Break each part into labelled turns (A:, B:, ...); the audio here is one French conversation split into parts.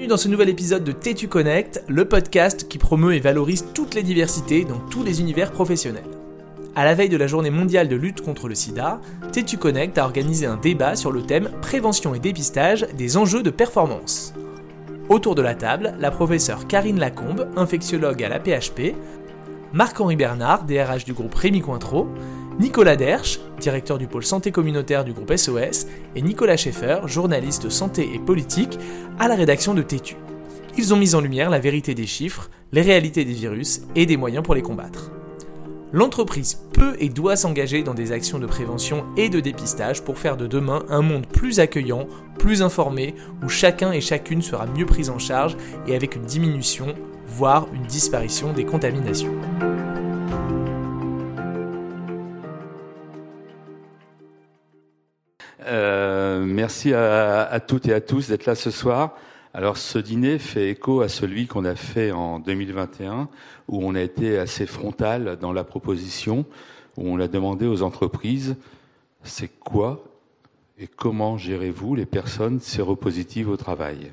A: Bienvenue dans ce nouvel épisode de Tétu Connect, le podcast qui promeut et valorise toutes les diversités dans tous les univers professionnels. À la veille de la journée mondiale de lutte contre le sida, Tétu Connect a organisé un débat sur le thème Prévention et dépistage des enjeux de performance. Autour de la table, la professeure Karine Lacombe, infectiologue à la PHP, Marc-Henri Bernard, DRH du groupe Rémi Cointreau, Nicolas Dersch, directeur du pôle santé communautaire du groupe SOS, et Nicolas Schaeffer, journaliste santé et politique à la rédaction de Tétu. Ils ont mis en lumière la vérité des chiffres, les réalités des virus et des moyens pour les combattre. L'entreprise peut et doit s'engager dans des actions de prévention et de dépistage pour faire de demain un monde plus accueillant, plus informé, où chacun et chacune sera mieux pris en charge et avec une diminution, voire une disparition des contaminations.
B: Euh, merci à, toutes et à tous d'être là ce soir. Alors ce dîner fait écho à celui qu'on a fait en 2021, où on a été assez frontal dans la proposition, où on a demandé aux entreprises, c'est quoi et comment gérez-vous les personnes séropositives au travail?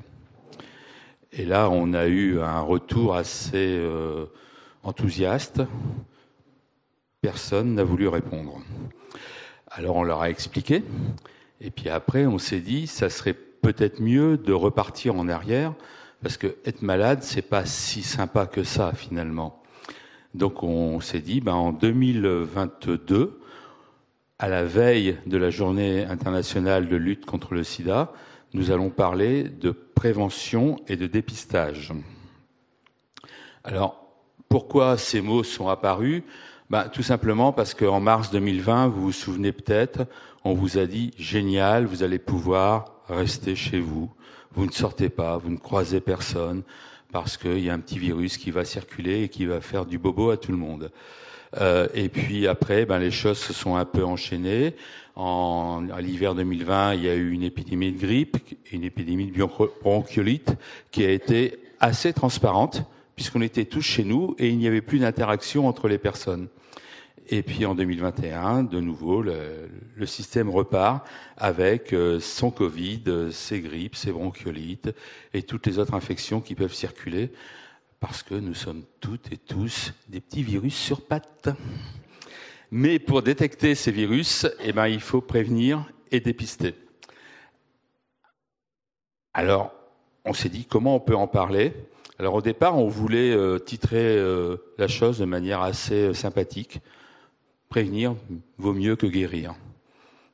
B: Et là, on a eu un retour assez euh, enthousiaste. Personne n'a voulu répondre. Alors on leur a expliqué. Et puis après, on s'est dit, ça serait peut-être mieux de repartir en arrière, parce que être malade, c'est pas si sympa que ça finalement. Donc on s'est dit, ben, en 2022, à la veille de la journée internationale de lutte contre le sida, nous allons parler de prévention et de dépistage. Alors, pourquoi ces mots sont apparus? Ben, Tout simplement parce qu'en mars 2020, vous vous souvenez peut-être, on vous a dit génial, vous allez pouvoir rester chez vous, vous ne sortez pas, vous ne croisez personne, parce qu'il y a un petit virus qui va circuler et qui va faire du bobo à tout le monde. Euh, et puis après, ben, les choses se sont un peu enchaînées. En, à l'hiver 2020, il y a eu une épidémie de grippe, une épidémie de bronchiolite qui a été assez transparente, puisqu'on était tous chez nous et il n'y avait plus d'interaction entre les personnes. Et puis en 2021, de nouveau, le, système repart avec euh, son Covid, ses grippes, ses bronchiolites et toutes les autres infections qui peuvent circuler parce que nous sommes toutes et tous des petits virus sur pattes. Mais pour détecter ces virus, eh ben, il faut prévenir et dépister. Alors, on s'est dit comment on peut en parler. Alors au départ, on voulait euh, titrer euh, la chose de manière assez sympathique prévenir vaut mieux que guérir,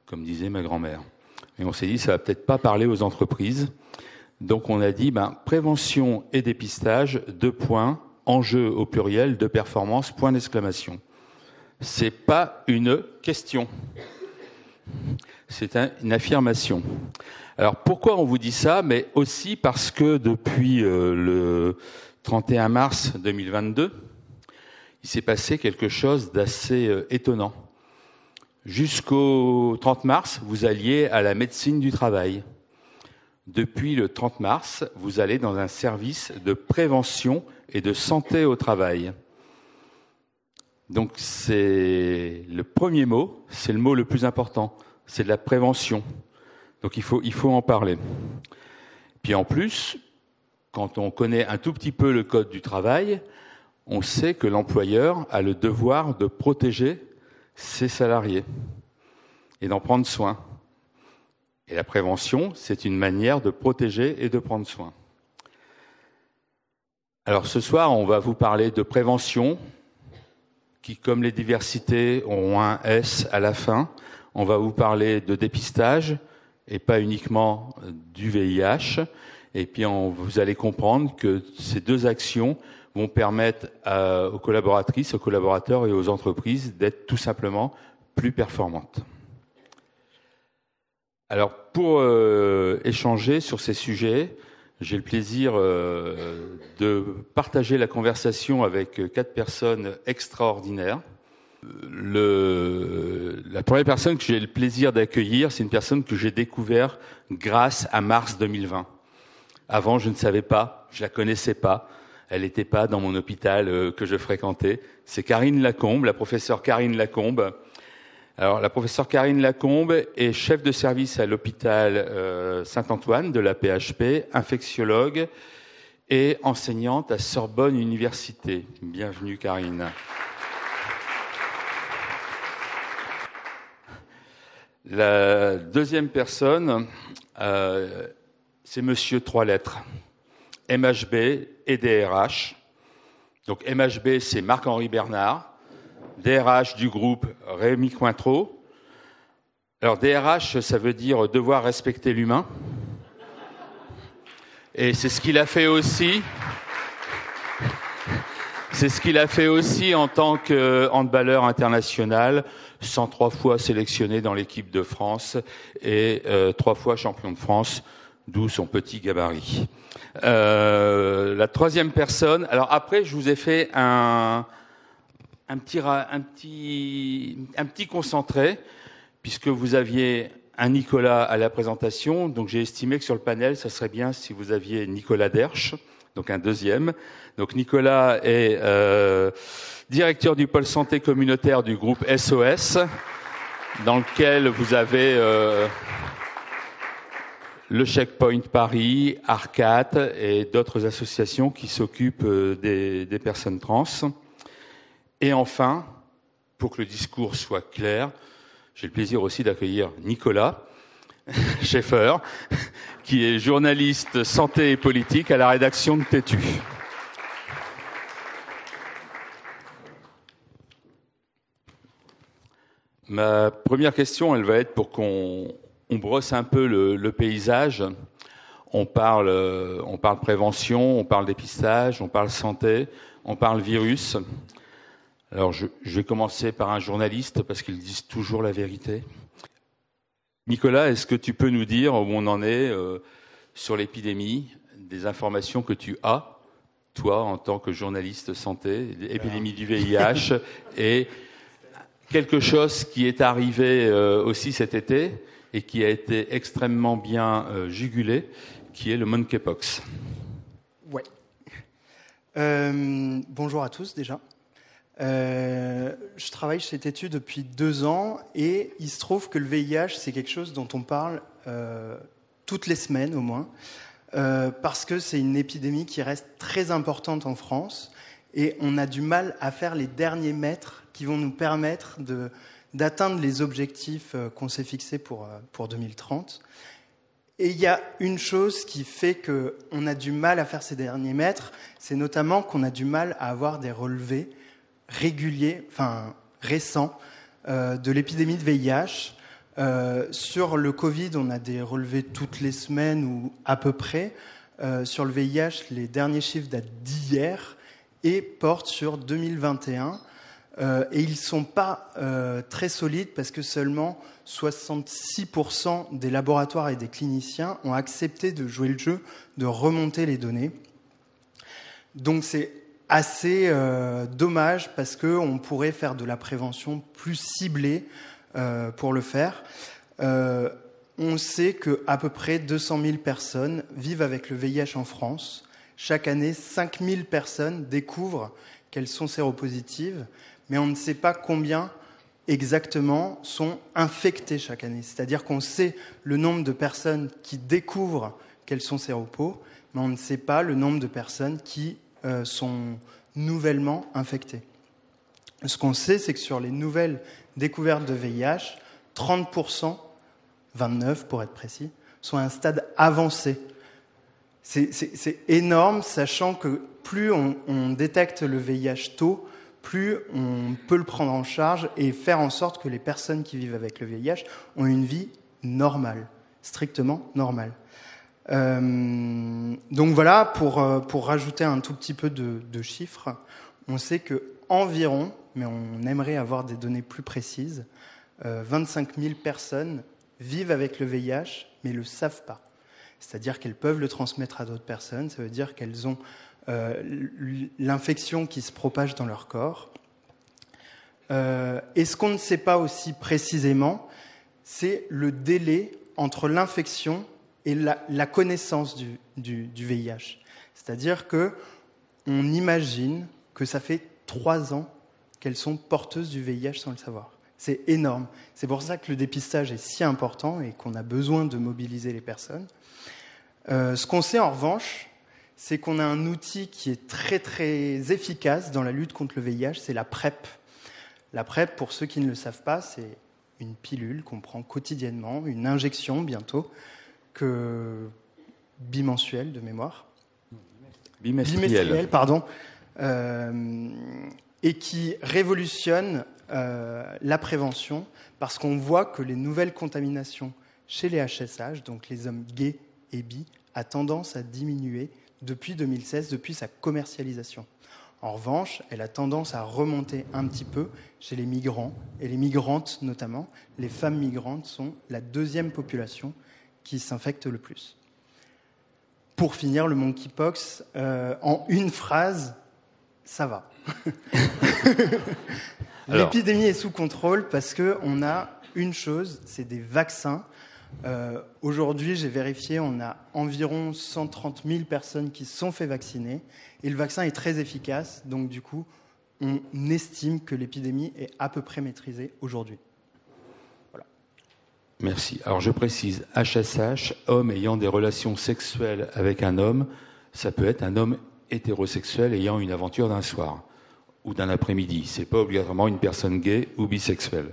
B: comme disait ma grand-mère. Et on s'est dit, ça va peut-être pas parler aux entreprises. Donc on a dit, ben, prévention et dépistage, deux points, enjeu au pluriel, de performance, point d'exclamation. C'est pas une question. C'est une affirmation. Alors pourquoi on vous dit ça? Mais aussi parce que depuis euh, le 31 mars 2022, il s'est passé quelque chose d'assez euh, étonnant. Jusqu'au 30 mars, vous alliez à la médecine du travail. Depuis le 30 mars, vous allez dans un service de prévention et de santé au travail. Donc c'est le premier mot, c'est le mot le plus important, c'est de la prévention. Donc il faut, il faut en parler. Puis en plus, quand on connaît un tout petit peu le code du travail, on sait que l'employeur a le devoir de protéger ses salariés et d'en prendre soin. Et la prévention, c'est une manière de protéger et de prendre soin. Alors ce soir, on va vous parler de prévention, qui, comme les diversités, ont un S à la fin. On va vous parler de dépistage, et pas uniquement du VIH. Et puis vous allez comprendre que ces deux actions vont permettre aux collaboratrices, aux collaborateurs et aux entreprises d'être tout simplement plus performantes. Alors, pour euh, échanger sur ces sujets, j'ai le plaisir euh, de partager la conversation avec quatre personnes extraordinaires. La première personne que j'ai le plaisir d'accueillir, c'est une personne que j'ai découvert grâce à mars 2020. Avant, je ne savais pas, je la connaissais pas. Elle n'était pas dans mon hôpital euh, que je fréquentais. C'est Karine Lacombe, la professeure Karine Lacombe. Alors, la professeure Karine Lacombe est chef de service à l'hôpital euh, Saint-Antoine de la PHP, infectiologue et enseignante à Sorbonne Université. Bienvenue, Karine. La deuxième personne, euh, c'est Monsieur Trois Lettres, MHB et DRH. Donc MHB, c'est Marc-Henri Bernard, DRH du groupe Rémi Cointreau. Alors DRH, ça veut dire devoir respecter l'humain. Et c'est ce qu'il a fait aussi. C'est ce qu'il a fait aussi en tant que handballeur international, 103 fois sélectionné dans l'équipe de France et euh, trois fois champion de France, d'où son petit gabarit. Euh, la troisième personne. Alors après, je vous ai fait un, un petit, un petit, un petit concentré, puisque vous aviez un Nicolas à la présentation, donc j'ai estimé que sur le panel, ça serait bien si vous aviez Nicolas Dersch, donc un deuxième. Donc Nicolas est euh, directeur du pôle santé communautaire du groupe SOS, dans lequel vous avez euh, le Checkpoint Paris, Arcat et d'autres associations qui s'occupent euh, des, des personnes trans. Et enfin, pour que le discours soit clair, j'ai le plaisir aussi d'accueillir Nicolas Schaeffer, qui est journaliste santé et politique à la rédaction de Tétu. Ma première question, elle va être pour qu'on brosse un peu le, paysage. On parle, on parle prévention, on parle dépistage, on parle santé, on parle virus. Alors, je, vais commencer par un journaliste parce qu'ils disent toujours la vérité. Nicolas, est-ce que tu peux nous dire où on en est euh, sur l'épidémie, des informations que tu as, toi, en tant que journaliste santé, l'épidémie du VIH, et quelque chose qui est arrivé euh, aussi cet été? Et qui a été extrêmement bien euh, jugulé, qui est le monkeypox.
C: Ouais. bonjour à tous déjà. Euh, je travaille chez Tétu depuis deux ans et il se trouve que le VIH, c'est quelque chose dont on parle euh, toutes les semaines au moins, euh, parce que c'est une épidémie qui reste très importante en France et on a du mal à faire les derniers mètres qui vont nous permettre d'atteindre les objectifs qu'on s'est fixés pour, pour 2030. Et il y a une chose qui fait qu'on a du mal à faire ces derniers mètres, c'est notamment qu'on a du mal à avoir des relevés régulier, enfin récent, euh, de l'épidémie de VIH. Euh, sur le Covid, on a des relevés toutes les semaines ou à peu près. Euh, sur le VIH, les derniers chiffres datent d'hier et portent sur 2021. Et ils ne sont pas très solides parce que seulement 66% des laboratoires et des cliniciens ont accepté de jouer le jeu, de remonter les données. Donc c'est assez euh, dommage parce qu'on pourrait faire de la prévention plus ciblée euh, pour le faire. Euh, on sait qu'à peu près 200 000 personnes vivent avec le VIH en France. Chaque année, 5 000 personnes découvrent qu'elles sont séropositives, mais on ne sait pas combien exactement sont infectées chaque année. C'est-à-dire qu'on sait le nombre de personnes qui découvrent qu'elles sont séropos, mais on ne sait pas le nombre de personnes qui euh, sont nouvellement infectés. Ce qu'on sait, c'est que sur les nouvelles découvertes de VIH, 30%, 29 pour être précis, sont à un stade avancé. C'est énorme, sachant que plus on, on, détecte le VIH tôt, plus on peut le prendre en charge et faire en sorte que les personnes qui vivent avec le VIH ont une vie normale, strictement normale. Euh, donc voilà, pour, euh, pour rajouter un tout petit peu de, chiffres, on sait que environ, mais on aimerait avoir des données plus précises, euh, 25 000 personnes vivent avec le VIH, mais ne le savent pas. C'est-à-dire qu'elles peuvent le transmettre à d'autres personnes, ça veut dire qu'elles ont euh, l'infection qui se propage dans leur corps. Euh, et ce qu'on ne sait pas aussi précisément, c'est le délai entre l'infection et la, connaissance du, du, VIH. C'est-à-dire que on imagine que ça fait trois ans qu'elles sont porteuses du VIH sans le savoir. C'est énorme. C'est pour ça que le dépistage est si important et qu'on a besoin de mobiliser les personnes. Euh, ce qu'on sait en revanche, c'est qu'on a un outil qui est très très efficace dans la lutte contre le VIH, c'est la PrEP. La PrEP, pour ceux qui ne le savent pas, c'est une pilule qu'on prend quotidiennement, une injection bientôt, que bimensuelle de mémoire.
B: Bimestrielle.
C: pardon. Euh, et qui révolutionne euh, la prévention parce qu'on voit que les nouvelles contaminations chez les HSH, donc les hommes gays et bi, a tendance à diminuer depuis 2016, depuis sa commercialisation. En revanche, elle a tendance à remonter un petit peu chez les migrants, et les migrantes notamment. Les femmes migrantes sont la deuxième population qui s'infecte le plus. Pour finir, le monkeypox, euh, en une phrase, ça va. L'épidémie est sous contrôle parce qu'on a une chose, c'est des vaccins euh, aujourd'hui, j'ai vérifié, on a environ 130 000 personnes qui sont fait vacciner et le vaccin est très efficace. Donc, du coup, on estime que l'épidémie est à peu près maîtrisée aujourd'hui. Voilà.
B: Merci. Alors, je précise HSH, homme ayant des relations sexuelles avec un homme, ça peut être un homme hétérosexuel ayant une aventure d'un soir ou d'un après-midi. C'est pas obligatoirement une personne gay ou bisexuelle.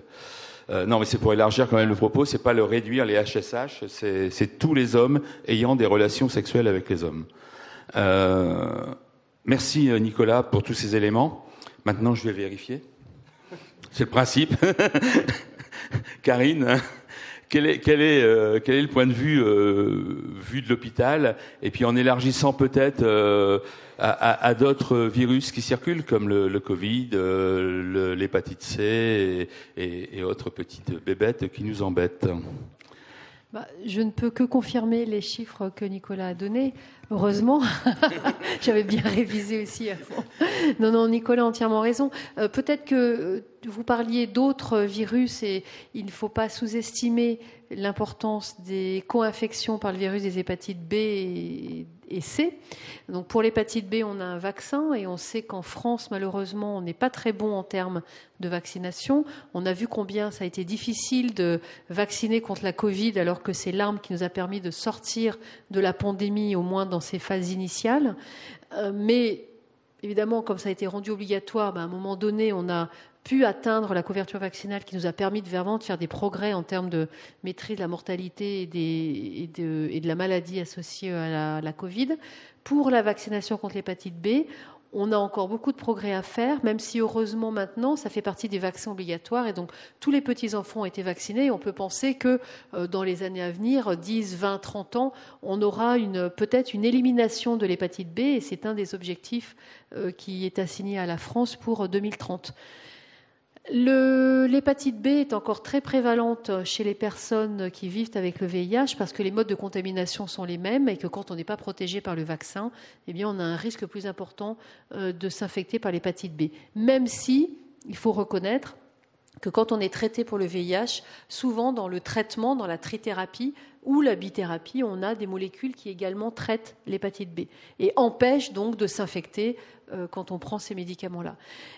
B: Euh, non, mais c'est pour élargir quand même le propos. C'est pas le réduire les HSH. C'est tous les hommes ayant des relations sexuelles avec les hommes. Euh, merci euh, Nicolas pour tous ces éléments. Maintenant, je vais vérifier. C'est le principe. Karine, quel est, quel, est, quel est, le point de vue vu de l'hôpital Et puis en élargissant peut-être à, d'autres virus qui circulent, comme le, Covid, euh, l'hépatite C et, autres petites bébêtes qui nous embêtent?
D: Bah, je ne peux que confirmer les chiffres que Nicolas a donnés. Heureusement, j'avais bien révisé aussi. Non, non, Nicolas a entièrement raison. Euh, peut-être que euh, vous parliez d'autres virus et il ne faut pas sous-estimer l'importance des co-infections par le virus des hépatites B et et C. Donc pour l'hépatite B, on a un vaccin et on sait qu'en France, malheureusement, on n'est pas très bon en termes de vaccination. On a vu combien ça a été difficile de vacciner contre la Covid alors que c'est l'arme qui nous a permis de sortir de la pandémie, au moins dans ses phases initiales. Euh, mais évidemment, comme ça a été rendu obligatoire, ben, à un moment donné, on a pu atteindre la couverture vaccinale qui nous a permis de vraiment de faire des progrès en termes de maîtrise de la mortalité et, de, la maladie associée à la, Covid. Pour la vaccination contre l'hépatite B, on a encore beaucoup de progrès à faire, même si heureusement maintenant, ça fait partie des vaccins obligatoires et donc tous les petits-enfants ont été vaccinés on peut penser que euh, dans les années à venir, 10, 20, 30 ans, on aura peut-être une élimination de l'hépatite B et c'est un des objectifs euh, qui est assigné à la France pour 2030. L'hépatite B est encore très prévalente chez les personnes qui vivent avec le VIH parce que les modes de contamination sont les mêmes et que quand on n'est pas protégé par le vaccin, eh on a un risque plus important euh, de s'infecter par l'hépatite B. Même si, il faut reconnaître, que quand on est traité pour le VIH, souvent dans le traitement, dans la trithérapie ou la bithérapie, on a des molécules qui également traitent l'hépatite B et empêchent donc de s'infecter quand on prend ces médicaments-là.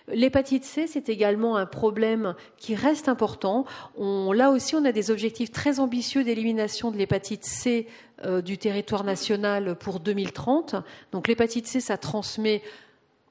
D: L'hépatite C, c'est également un problème qui reste important. là aussi, on a des objectifs très ambitieux d'élimination de l'hépatite C euh, du territoire national pour 2030. Donc l'hépatite C, ça transmet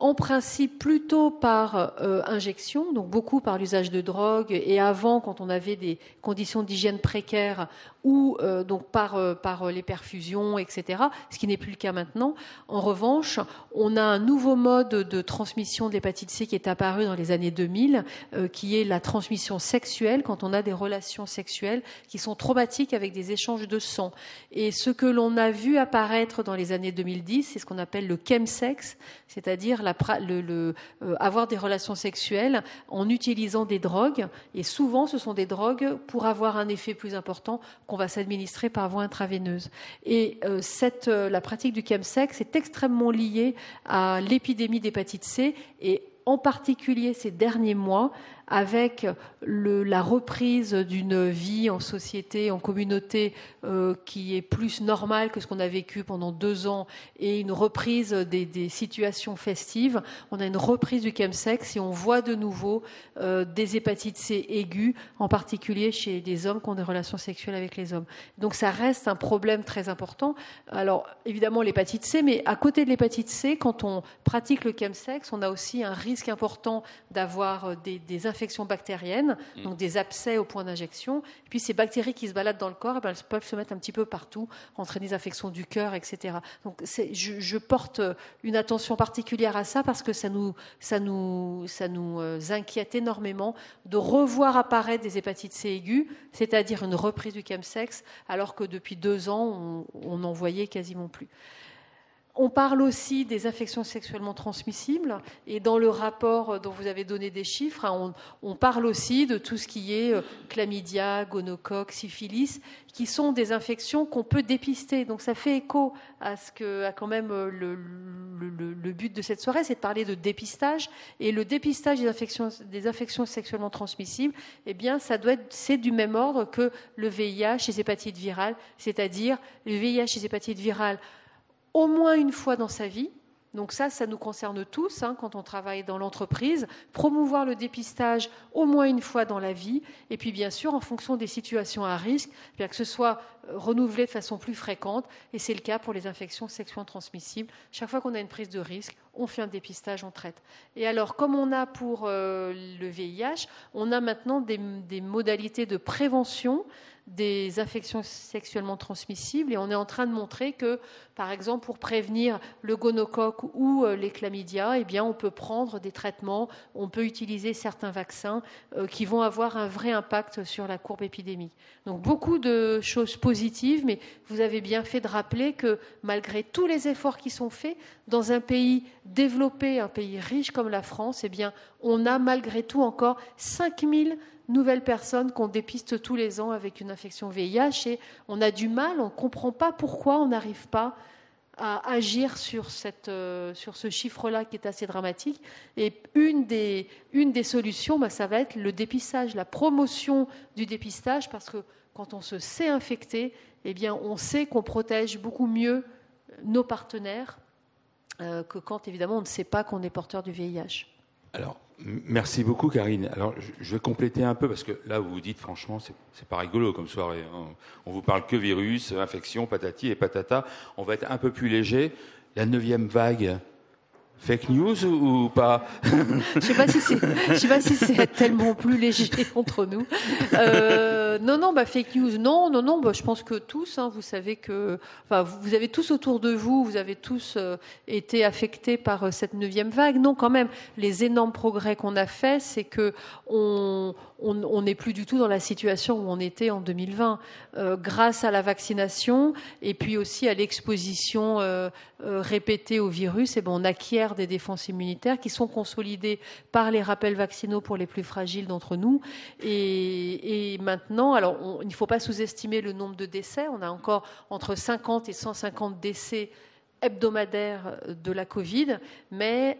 D: en principe plutôt par euh, injection, donc beaucoup par l'usage de drogue, et avant, quand on avait des conditions d'hygiène précaires, ou euh, donc par, euh, par les perfusions, etc., ce qui n'est plus le cas maintenant. En revanche, on a un nouveau mode de transmission de l'hépatite C qui est apparu dans les années 2000, qui est la transmission sexuelle, quand on a des relations sexuelles qui sont traumatiques avec des échanges de sang. Et ce que l'on a vu apparaître dans les années 2010, c'est ce qu'on appelle le chemsex, c'est-à-dire euh, avoir des relations sexuelles en utilisant des drogues. Et souvent, ce sont des drogues pour avoir un effet plus important qu'on va s'administrer par voie intraveineuse. Et euh, euh, la pratique du chemsex est extrêmement liée à l'épidémie d'hépatite C et en particulier ces derniers mois avec la reprise d'une vie en société, en communauté euh, qui est plus normale que ce qu'on a vécu pendant deux ans et une reprise des, situations festives, on a une reprise du chemsex et on voit de nouveau euh, des hépatites C aiguës, en particulier chez des hommes qui ont des relations sexuelles avec les hommes. Donc ça reste un problème très important. Alors évidemment l'hépatite C, mais à côté de l'hépatite C, quand on pratique le chemsex, on a aussi un risque important d'avoir euh, des, infections bactériennes, mm. donc des abcès au point d'injection. Puis ces bactéries qui se baladent dans le corps, eh ben, elles peuvent se mettre un petit peu partout, entraîner des infections du cœur, etc. Donc je, je, porte une attention particulière à ça parce que ça nous, ça nous, ça nous euh, inquiète énormément de revoir apparaître des hépatites C aiguës, c'est-à-dire une reprise du chemsex, alors que depuis deux ans, on n'en voyait quasiment plus. On parle aussi des infections sexuellement transmissibles et dans le rapport dont vous avez donné des chiffres, hein, on, parle aussi de tout ce qui est euh, chlamydia, gonocoque, syphilis, qui sont des infections qu'on peut dépister. Donc ça fait écho à ce que, quand même euh, le, but de cette soirée, c'est de parler de dépistage et le dépistage des infections, sexuellement transmissibles. Eh bien, c'est du même ordre que le VIH et les hépatites virales, c'est-à-dire le VIH et les hépatites virales au moins une fois dans sa vie. Donc ça, ça nous concerne tous hein, quand on travaille dans l'entreprise. Promouvoir le dépistage au moins une fois dans la vie. Et puis bien sûr, en fonction des situations à risque, bien que ce soit euh, renouvelé de façon plus fréquente. Et c'est le cas pour les infections sexuellement transmissibles. Chaque fois qu'on a une prise de risque, on fait un dépistage, on traite. Et alors, comme on a pour euh, le VIH, on a maintenant des modalités de prévention des infections sexuellement transmissibles et on est en train de montrer que, par exemple, pour prévenir le gonocoque ou euh, les chlamydia, eh on peut prendre des traitements, on peut utiliser certains vaccins euh, qui vont avoir un vrai impact sur la courbe épidémique. Donc, beaucoup de choses positives, mais vous avez bien fait de rappeler que malgré tous les efforts qui sont faits, dans un pays développé, un pays riche comme la France, eh on a malgré tout encore 5000 nouvelles personnes qu'on dépiste tous les ans avec une infection VIH et on a du mal, on ne comprend pas pourquoi on n'arrive pas à agir sur, cette, euh, sur ce chiffre-là qui est assez dramatique. Et une des, une des solutions, bah, ça va être le dépistage, la promotion du dépistage, parce que quand on se sait infecté, eh bien, on sait qu'on protège beaucoup mieux nos partenaires euh, que quand, évidemment, on ne sait pas qu'on est porteur du VIH.
B: Alors, Merci beaucoup, Karine. Alors, je vais compléter un peu parce que là, vous vous dites, franchement, c'est pas rigolo comme soirée. Hein. On vous parle que virus, infection, patati et patata. On va être un peu plus léger. La neuvième vague, Fake news ou, pas?
D: Je sais pas si c'est, sais pas si c'est tellement plus léger entre nous. Euh, non, non, bah fake news, non, non, non. Bah, je pense que tous, hein, vous savez que, vous avez tous autour de vous, vous avez tous euh, été affectés par euh, cette neuvième vague. Non, quand même, les énormes progrès qu'on a faits, c'est que on, on n'est plus du tout dans la situation où on était en 2020, euh, grâce à la vaccination et puis aussi à l'exposition euh, euh, répétée au virus. Et ben, on acquiert des défenses immunitaires qui sont consolidées par les rappels vaccinaux pour les plus fragiles d'entre nous. Et, maintenant, alors il ne faut pas sous-estimer le nombre de décès. On a encore entre 50 et 150 décès hebdomadaires de la Covid, mais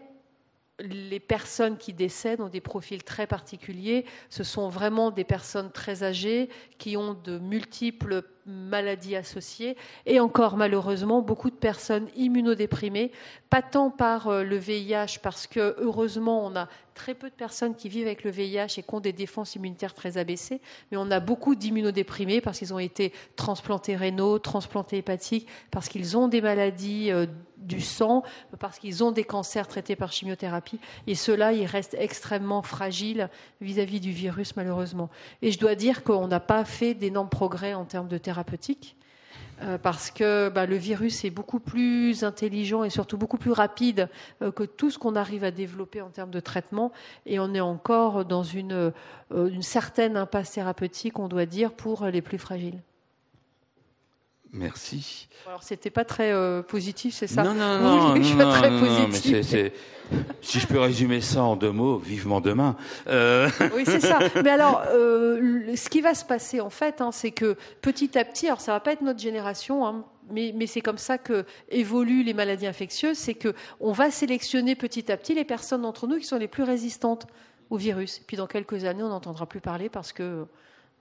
D: les personnes qui décèdent ont des profils très particuliers. Ce sont vraiment des personnes très âgées qui ont de multiples maladies associées. Et encore malheureusement beaucoup de personnes immunodéprimées, pas tant par euh, le VIH parce que heureusement on a très peu de personnes qui vivent avec le VIH et qui ont des défenses immunitaires très abaissées, mais on a beaucoup d'immunodéprimés parce qu'ils ont été transplantés rénaux, transplantés hépatiques, parce qu'ils ont des maladies euh, du sang, parce qu'ils ont des cancers traités par chimiothérapie, et ceux-là, ils restent extrêmement fragiles vis-à-vis du virus, malheureusement. Et je dois dire qu'on n'a pas fait d'énormes progrès en termes de thérapeutique. Euh, parce que bah, le virus est beaucoup plus intelligent et surtout beaucoup plus rapide euh, que tout ce qu'on arrive à développer en termes de traitement. Et on est encore dans une, euh, une certaine impasse thérapeutique, on doit dire, pour les plus fragiles.
B: Merci.
D: Alors, c'était pas très euh, positif, c'est ça
B: Non, non, non, oui, non, très positif. si je peux résumer ça en deux mots, vivement demain.
D: Euh... Oui, c'est ça. Mais alors, euh, ce qui va se passer, en fait, hein, c'est que petit à petit, alors ça va pas être notre génération, hein, mais, mais c'est comme ça que évoluent les maladies infectieuses, c'est que on va sélectionner petit à petit les personnes d'entre nous qui sont les plus résistantes au virus. Et puis dans quelques années, on n'entendra plus parler parce que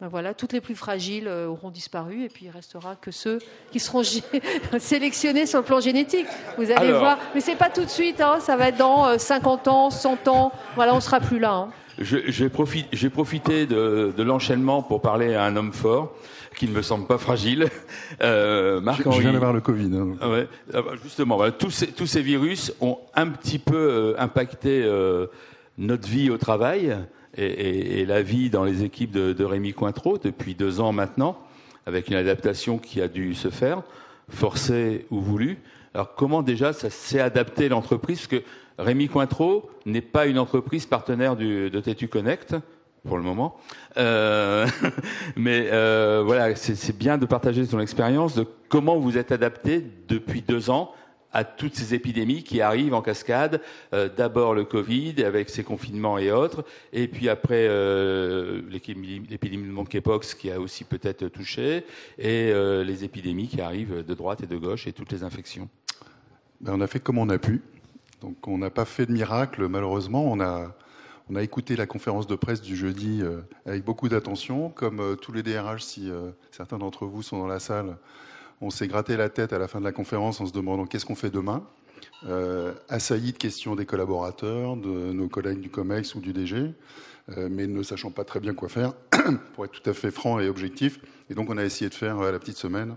D: ben voilà, toutes les plus fragiles euh, auront disparu et puis il restera que ceux qui seront sélectionnés sur le plan génétique. Vous allez voir, mais c'est pas tout de suite, hein, ça va être dans 50 euh, ans, 100 ans. Voilà, on sera plus là. Hein.
B: J'ai profité, de, l'enchaînement pour parler à un homme fort qui ne me semble pas fragile.
E: Euh, Marc je, je viens d'avoir le Covid. Hein.
B: Ah ouais, ah bah, justement, voilà, tous, ces, tous ces virus ont un petit peu euh, impacté notre vie au travail et, la vie dans les équipes de, Rémi Cointreau depuis deux ans maintenant, avec une adaptation qui a dû se faire, forcée ou voulue. Alors comment déjà ça s'est adapté l'entreprise? Parce que Rémi Cointreau n'est pas une entreprise partenaire de Tétu Connect pour le moment. Euh, mais euh, voilà, c'est bien de partager son expérience de comment vous êtes adapté depuis deux ans à toutes ces épidémies qui arrivent en cascade. Euh, d'abord le Covid avec ses confinements et autres, et puis après euh, l'épidémie de monkeypox qui a aussi peut-être touché, et euh, les épidémies qui arrivent de droite et de gauche et toutes les infections.
E: Ben, on a fait comme on a pu. Donc on n'a pas fait de miracle malheureusement. On a on a écouté la conférence de presse du jeudi avec beaucoup d'attention, comme tous les DRH, si certains d'entre vous sont dans la salle. On s'est gratté la tête à la fin de la conférence en se demandant qu'est-ce qu'on fait demain. Euh, assailli de questions des collaborateurs, de nos collègues du COMEX ou du DG, euh, mais ne sachant pas très bien quoi faire, pour être tout à fait franc et objectif. Et donc on a essayé de faire euh, la petite semaine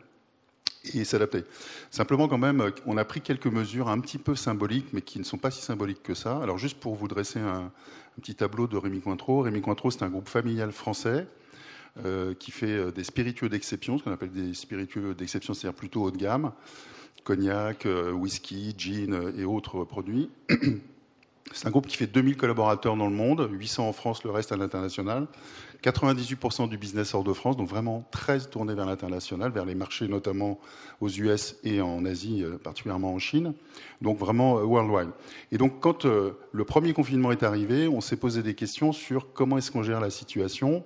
E: et s'adapter. Simplement quand même, on a pris quelques mesures un petit peu symboliques, mais qui ne sont pas si symboliques que ça. Alors juste pour vous dresser un, un petit tableau de Rémi Cointreau. Rémi Cointreau, c'est un groupe familial français qui fait euh, des spiritueux d'exception, ce qu'on appelle des spiritueux d'exception, c'est-à-dire plutôt haut de gamme, cognac, euh, whisky, gin et autres produits. C'est un groupe qui fait 2000 collaborateurs dans le monde, 800 en France, le reste à l'international. 98% du business hors de France, donc vraiment très tourné vers l'international, vers les marchés notamment aux US et en Asie, particulièrement en Chine. Donc vraiment worldwide. Et donc quand le premier confinement est arrivé, on s'est posé des questions sur comment est-ce qu'on gère la situation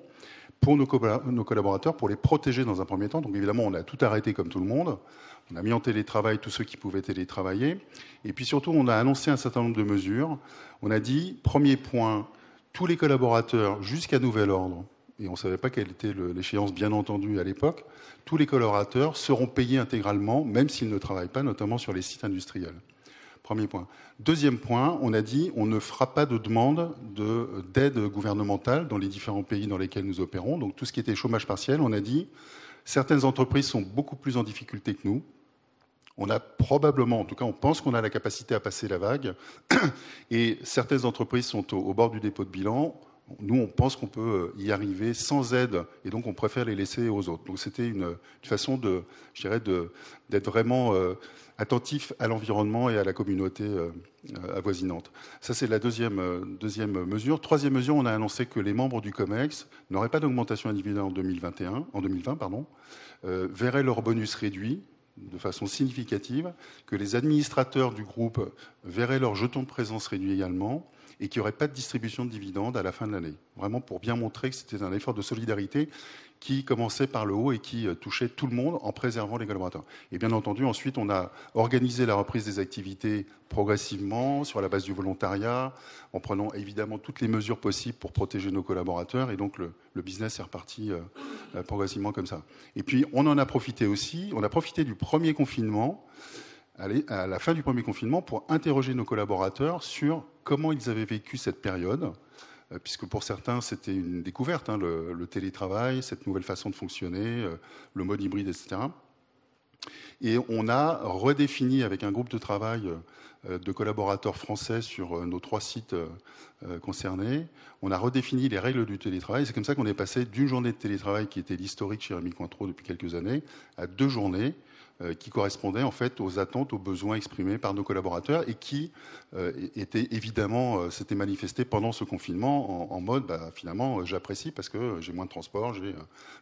E: pour nos, collaborateurs, pour les protéger dans un premier temps. Donc évidemment, on a tout arrêté comme tout le monde. On a mis en télétravail tous ceux qui pouvaient télétravailler. Et puis surtout, on a annoncé un certain nombre de mesures. On a dit, premier point, tous les collaborateurs, jusqu'à nouvel ordre, et on ne savait pas quelle était l'échéance bien entendu à l'époque, tous les collaborateurs seront payés intégralement, même s'ils ne travaillent pas, notamment sur les sites industriels. Premier point. Deuxième point, on a dit on ne fera pas de demande d'aide gouvernementale dans les différents pays dans lesquels nous opérons. Donc tout ce qui était chômage partiel, on a dit certaines entreprises sont beaucoup plus en difficulté que nous. On a probablement, en tout cas, on pense qu'on a la capacité à passer la vague. Et certaines entreprises sont au bord du dépôt de bilan nous, on pense qu'on peut y arriver sans aide, et donc on préfère les laisser aux autres. Donc c'était une, façon de, je dirais, d'être vraiment euh, attentif à l'environnement et à la communauté euh, avoisinante. Ça, c'est la deuxième, euh, deuxième mesure. Troisième mesure, on a annoncé que les membres du COMEX n'auraient pas d'augmentation individuelle en 2021, en 2020, pardon, verraient leur bonus réduit de façon significative, que les administrateurs du groupe verraient leur jeton de présence réduit également, et qu'il n'y aurait pas de distribution de dividendes à la fin de l'année. Vraiment pour bien montrer que c'était un effort de solidarité qui commençait par le haut et qui euh, touchait tout le monde en préservant les collaborateurs. Et bien entendu, ensuite, on a organisé la reprise des activités progressivement sur la base du volontariat, en prenant évidemment toutes les mesures possibles pour protéger nos collaborateurs. Et donc le, business est reparti euh, euh, progressivement comme ça. Et puis on en a profité aussi, on a profité du premier confinement à la fin du premier confinement pour interroger nos collaborateurs sur comment ils avaient vécu cette période, euh, puisque pour certains c'était une découverte, hein, le, télétravail, cette nouvelle façon de fonctionner, euh, le mode hybride, etc. Et on a redéfini avec un groupe de travail euh, de collaborateurs français sur nos trois sites concernés, on a redéfini les règles du télétravail. C'est comme ça qu'on est passé d'une journée de télétravail qui était l'historique chez Rémi Cointreau depuis quelques années à deux journées euh, qui correspondait en fait aux attentes, aux besoins exprimés par nos collaborateurs et qui euh, étaient évidemment euh, s'était manifesté pendant ce confinement en, mode bah, finalement j'apprécie parce que j'ai moins de transport, j'ai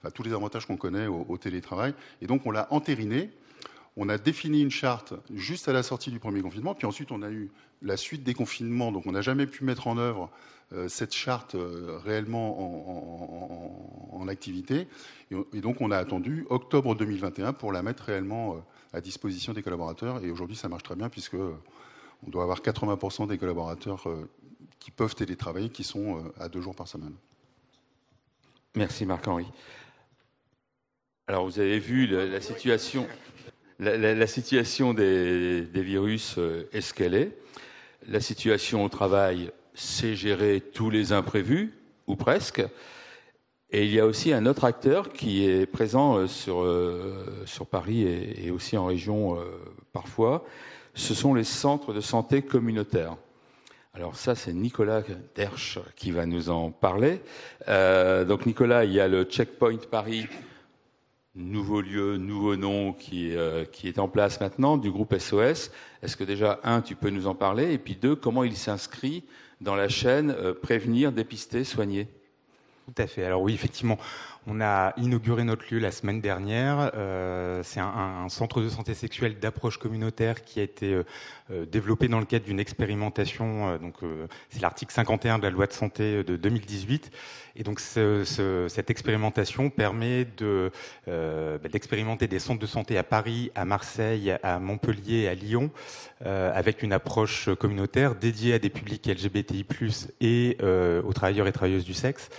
E: bah, tous les avantages qu'on connaît au, télétravail et donc on l'a entériné. On a défini une charte juste à la sortie du premier confinement, puis ensuite on a eu la suite des confinements, donc on n'a jamais pu mettre en œuvre cette charte réellement en, activité. Et, donc, on a attendu octobre 2021 pour la mettre réellement euh, à disposition des collaborateurs. Et aujourd'hui, ça marche très bien puisque euh, on doit avoir 80% des collaborateurs euh, qui peuvent télétravailler, qui sont à deux jours par semaine.
B: Merci Marc-Henri. Alors vous avez vu la, situation, la, situation des, virus est ce qu'elle est? La situation au travail, c'est gérer tous les imprévus, ou presque. Et il y a aussi un autre acteur qui est présent euh, sur, euh, sur Paris et, aussi en région euh, parfois. Ce sont les centres de santé communautaires. Alors ça, c'est Nicolas Dersch qui va nous en parler. donc Nicolas, il y a le Checkpoint Paris nouveau lieu, nouveau nom qui, euh, qui est en place maintenant du groupe SOS. Est-ce que déjà, un, tu peux nous en parler? Et puis deux, comment il s'inscrit dans la chaîne euh, prévenir, dépister, soigner?
F: Tout à fait. Alors oui, effectivement, on a inauguré notre lieu la semaine dernière. Euh, c'est un, centre de santé sexuelle d'approche communautaire qui a été euh, euh, développé dans le cadre d'une expérimentation. donc, c'est l'article 51 de la loi de santé de 2018. Et donc, cette expérimentation permet de bah, d'expérimenter des centres de santé à Paris, à Marseille, à Montpellier, à Lyon, avec une approche communautaire dédiée à des publics LGBTI+ et aux travailleurs et travailleuses du sexe.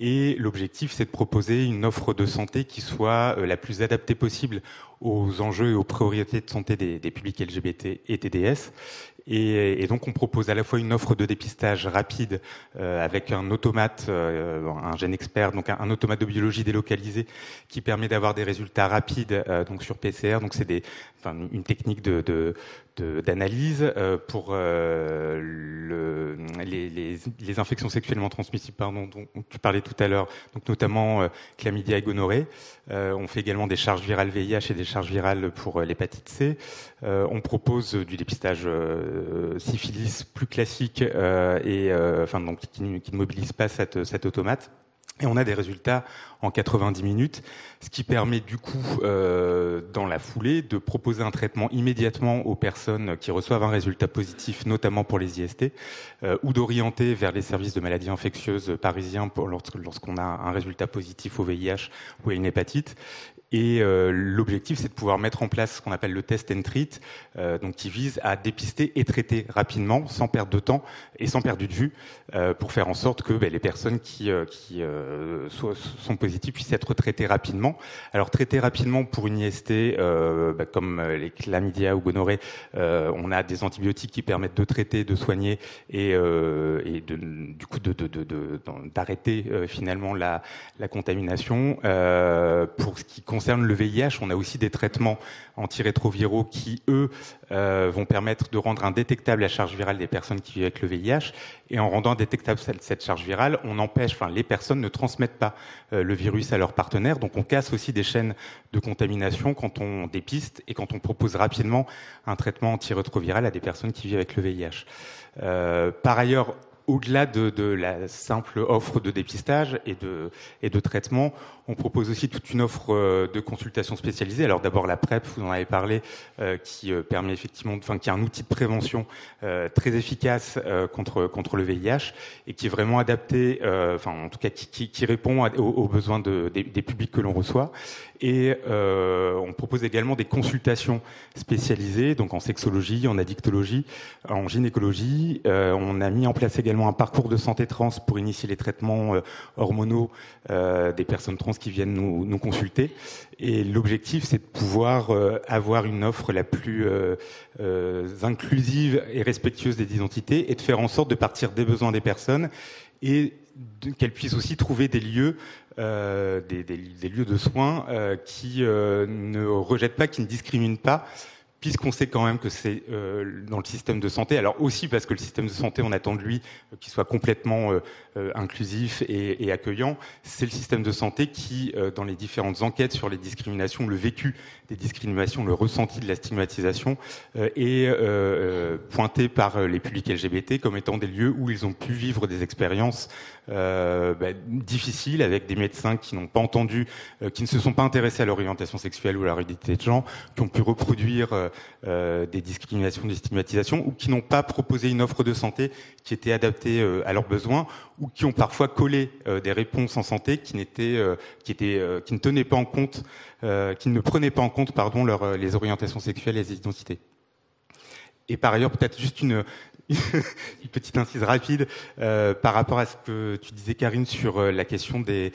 F: Et l'objectif, c'est de proposer une offre de santé qui soit euh, la plus adaptée possible aux enjeux et aux priorités de santé des, des publics LGBT et TDS et, et, donc on propose à la fois une offre de dépistage rapide euh, avec un automate, euh, un gène expert, donc un, automate de biologie délocalisé qui permet d'avoir des résultats rapides euh, donc sur PCR. Donc c'est enfin, une technique de, de d'analyse euh, pour euh, le, les, les, les, infections sexuellement transmissibles pardon, dont tu parlais tout à l'heure, donc notamment chlamydia et gonorrhée. on fait également des charges virales VIH et des charges virales pour l'hépatite C. on propose du dépistage euh, syphilis plus classique euh, et euh, enfin donc qui, ne mobilise pas cette, cet automate. Et on a des résultats en 90 minutes, ce qui permet du coup, euh, dans la foulée, de proposer un traitement immédiatement aux personnes qui reçoivent un résultat positif, notamment pour les IST, euh, ou d'orienter vers les services de maladies infectieuses parisiens lorsqu'on a un résultat positif au VIH ou à une hépatite. Et euh, l'objectif, c'est de pouvoir mettre en place ce qu'on appelle le test and treat, euh, donc qui vise à dépister et traiter rapidement, sans perdre de temps et sans perdre de vue, euh, pour faire en sorte que ben, les personnes qui, qui sont positives puissent être traitées rapidement. Alors traiter rapidement pour une IST, ben, comme les chlamydia ou gonorrhée, on a des antibiotiques qui permettent de traiter, de soigner et, et de, du coup d'arrêter de, de, finalement la, la contamination. pour ce qui concerne le VIH, on a aussi des traitements antirétroviraux qui, eux, euh, vont permettre de rendre indétectable la charge virale des personnes qui vivent avec le VIH. Et en rendant indétectable cette charge virale, on empêche, enfin, les personnes ne transmettent pas euh, le virus à leurs partenaires. Donc, on casse aussi des chaînes de contamination quand on dépiste et quand on propose rapidement un traitement antirétroviral à des personnes qui vivent avec le VIH. Euh, par ailleurs, au-delà de, de, la simple offre de dépistage et de, et de traitement, on propose aussi toute une offre euh, de consultation spécialisée. Alors d'abord la PrEP, vous en avez parlé, euh, qui euh, permet effectivement, enfin qui est un outil de prévention très efficace contre contre le VIH et qui est vraiment adapté, enfin en tout cas qui, qui, répond aux, besoins de, des, des, publics que l'on reçoit. Et on propose également des consultations spécialisées, donc en sexologie, en addictologie, en gynécologie. on a mis en place également un parcours de santé trans pour initier les traitements hormonaux des personnes trans qui viennent nous, consulter. Et l'objectif, c'est de pouvoir euh, avoir une offre la plus euh, euh, inclusive et respectueuse des identités et de faire en sorte de partir des besoins des personnes et qu'elles puissent aussi trouver des, lieux de soins qui ne rejettent pas, qui ne discriminent pas puisqu'on sait quand même que c'est euh, dans le système de santé, alors aussi parce que le système de santé, on attend de lui euh, qu'il soit complètement euh, inclusif et, et accueillant, c'est le système de santé qui, dans les différentes enquêtes sur les discriminations, le vécu des discriminations, le ressenti de la stigmatisation, est pointé par les publics LGBT comme étant des lieux où ils ont pu vivre des expériences bah, difficiles avec des médecins qui n'ont pas entendu, qui ne se sont pas intéressés à l'orientation sexuelle ou à la réalité de genre, qui ont pu reproduire euh, des discriminations, des stigmatisations, ou qui n'ont pas proposé une offre de santé qui était adaptée euh, à leurs besoins, ou qui ont parfois collé euh, des réponses en santé qui n'étaient, qui étaient, qui ne tenaient pas en compte, qui ne prenaient pas en compte, pardon, leur, les orientations sexuelles et les identités. Et par ailleurs, peut-être juste une, une petite incise rapide euh, par rapport à ce que tu disais, Karine, sur euh, la question des,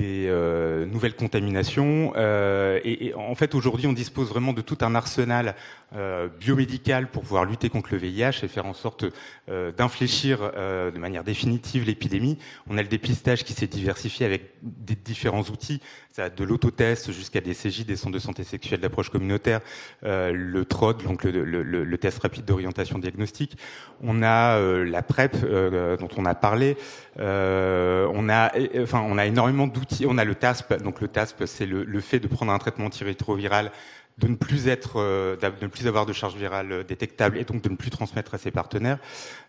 F: euh, nouvelles contaminations. Et, en fait, aujourd'hui, on dispose vraiment de tout un arsenal euh, biomédical pour pouvoir lutter contre le VIH et faire en sorte d'infléchir de manière définitive l'épidémie. On a le dépistage qui s'est diversifié avec des différents outils, ça, de l'autotest jusqu'à des CJ, des centres de santé sexuelle d'approche communautaire, le TROD, donc le, le, test rapide d'orientation diagnostique. On a euh, la PrEP euh, dont on a parlé. Euh, on a, enfin, on a énormément d'outils. On a le TASP. Donc le TASP, c'est le, fait de prendre un traitement antirétroviral de ne plus être, de ne plus avoir de charge virale détectable et donc de ne plus transmettre à ses partenaires.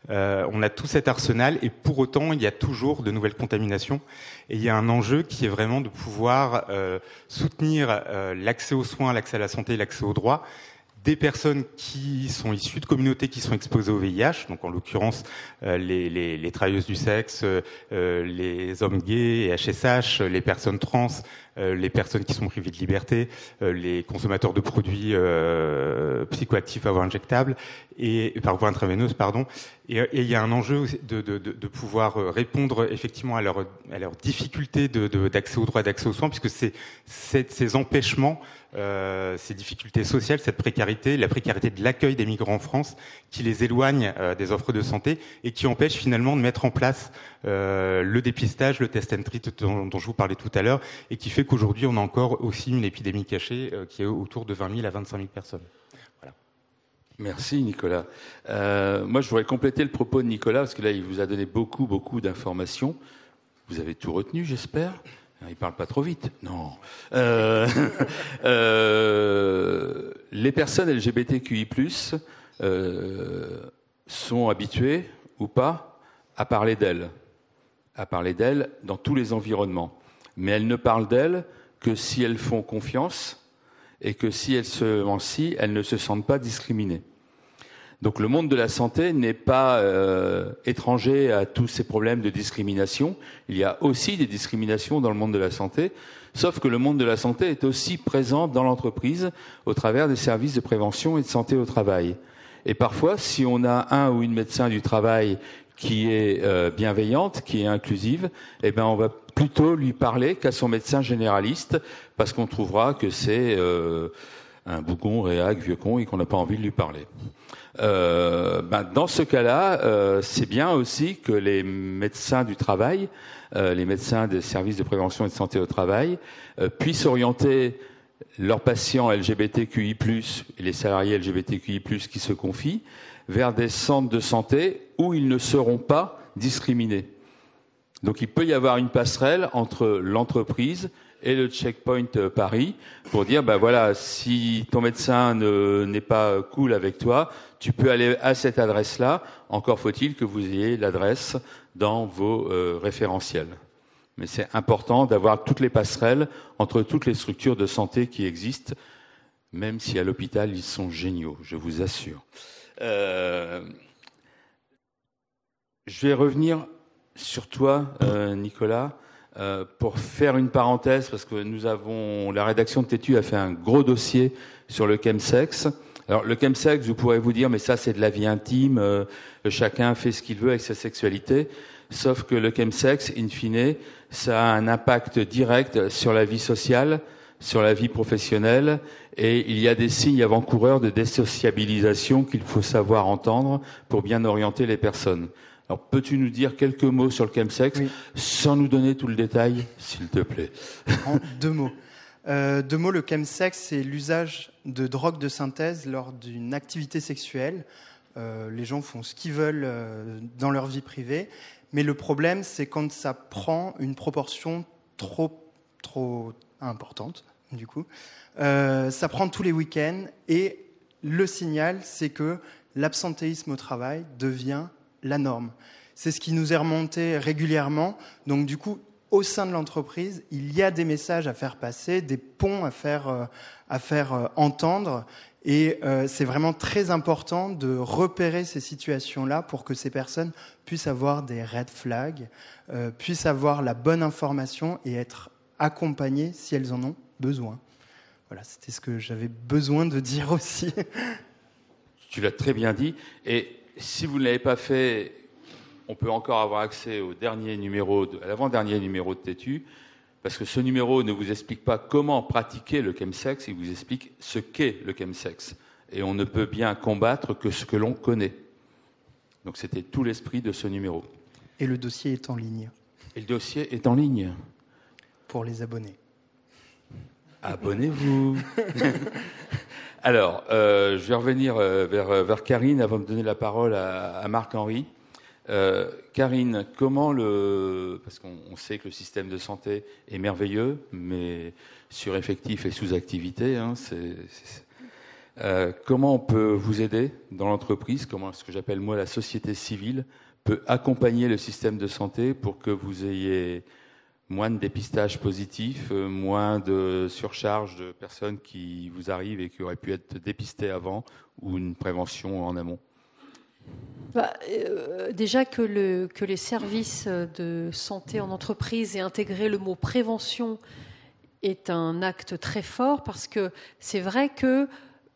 F: Euh, on a tout cet arsenal et pour autant il y a toujours de nouvelles contaminations et il y a un enjeu qui est vraiment de pouvoir euh, soutenir euh, l'accès aux soins, l'accès à la santé, l'accès aux droits des personnes qui sont issues de communautés qui sont exposées au VIH, donc en l'occurrence euh, les, les, travailleuses du sexe, euh, les hommes gays et HSH, les personnes trans, euh, les personnes qui sont privées de liberté, les consommateurs de produits psychoactifs à voie injectable et par voie intraveineuse, pardon. Et, il y a un enjeu de, pouvoir répondre effectivement à leurs leur difficultés d'accès aux droits, d'accès aux soins, puisque c'est ces empêchements euh, ces difficultés sociales, cette précarité, la précarité de l'accueil des migrants en France, qui les éloigne euh, des offres de santé et qui empêche finalement de mettre en place euh, le dépistage, le test and treat dont, dont, je vous parlais tout à l'heure, et qui fait qu'aujourd'hui on a encore aussi une épidémie cachée qui est autour de 20 000 à 25 000 personnes.
B: Merci Nicolas. Moi je voudrais compléter le propos de Nicolas parce que là il vous a donné beaucoup beaucoup d'informations. Vous avez tout retenu, j'espère. Il parle pas trop vite. Non. Euh, euh, les personnes LGBTQI+ euh, sont habituées ou pas à parler d'elles, à parler d'elles dans tous les environnements. Mais elles ne parlent d'elles que si elles font confiance et que si elles se elles ne se sentent pas discriminées. Donc le monde de la santé n'est pas euh, étranger à tous ces problèmes de discrimination. Il y a aussi des discriminations dans le monde de la santé, sauf que le monde de la santé est aussi présent dans l'entreprise au travers des services de prévention et de santé au travail. Et parfois, si on a un ou une médecin du travail qui est euh, bienveillante, qui est inclusive, eh ben on va plutôt lui parler qu'à son médecin généraliste, parce qu'on trouvera que c'est euh, un bougon, réac, vieux con, et qu'on n'a pas envie de lui parler. Euh, ben, dans ce cas-là, euh, c'est bien aussi que les médecins du travail, euh, les médecins des services de prévention et de santé au travail, euh, puissent orienter leurs patients LGBTQI+, et les salariés LGBTQI+, qui se confient, vers des centres de santé où ils ne seront pas discriminés. Donc il peut y avoir une passerelle entre l'entreprise et le checkpoint Paris pour dire ben voilà si ton médecin n'est pas cool avec toi tu peux aller à cette adresse-là. Encore faut-il que vous ayez l'adresse dans vos euh, référentiels. Mais c'est important d'avoir toutes les passerelles entre toutes les structures de santé qui existent, même si à l'hôpital ils sont géniaux, je vous assure. Euh, je vais revenir sur toi, euh, Nicolas, euh, pour faire une parenthèse, parce que nous avons, la rédaction de Tétu a fait un gros dossier sur le chemsex. Alors le chemsex, vous pourrez vous dire, mais ça c'est de la vie intime, euh, chacun fait ce qu'il veut avec sa sexualité. Sauf que le chemsex, in fine, ça a un impact direct sur la vie sociale, sur la vie professionnelle, et il y a des signes avant-coureurs de désociabilisation qu'il faut savoir entendre pour bien orienter les personnes. Alors, peux-tu nous dire quelques mots sur le chemsex, oui. sans nous donner tout le détail, s'il te plaît?
C: En deux mots. Euh, deux mots, le chemsex, c'est l'usage de drogues de synthèse lors d'une activité sexuelle. Euh, les gens font ce qu'ils veulent euh, dans leur vie privée, mais le problème, c'est quand ça prend une proportion trop, trop importante, du coup. Ça prend tous les week-ends, et le signal, c'est que l'absentéisme au travail devient la norme. C'est ce qui nous est remonté régulièrement. Donc, du coup, au sein de l'entreprise, il y a des messages à faire passer, des ponts à faire, euh, à faire euh, entendre. Et euh, c'est vraiment très important de repérer ces situations-là pour que ces personnes puissent avoir des red flags, euh, puissent avoir la bonne information et être accompagnées si elles en ont besoin. Voilà, c'était ce que j'avais besoin de dire aussi.
B: tu l'as très bien dit. Et si vous ne l'avez pas fait, on peut encore avoir accès au dernier numéro, à l'avant-dernier numéro de Tétu, parce que ce numéro ne vous explique pas comment pratiquer le chemsex, il vous explique ce qu'est le chemsex. Et on ne peut bien combattre que ce que l'on connaît. Donc c'était tout l'esprit de ce numéro.
C: Et le dossier est en ligne.
B: Et le dossier est en ligne.
C: Pour les abonnés.
B: Abonnez-vous. Alors, euh, je vais revenir euh, vers, euh, vers, Karine avant de donner la parole à, à Marc-Henri. Euh, Karine, comment le. Parce qu'on sait que le système de santé est merveilleux, mais sureffectif et sous-activité. Hein, euh, comment on peut vous aider dans l'entreprise? Comment ce que j'appelle moi la société civile peut accompagner le système de santé pour que vous ayez moins de dépistage positif, euh, moins de surcharge de personnes qui vous arrivent et qui auraient pu être dépistées avant ou une prévention en amont
D: bah, euh, Déjà que, que, les services de santé en entreprise aient intégré le mot prévention est un acte très fort parce que c'est vrai que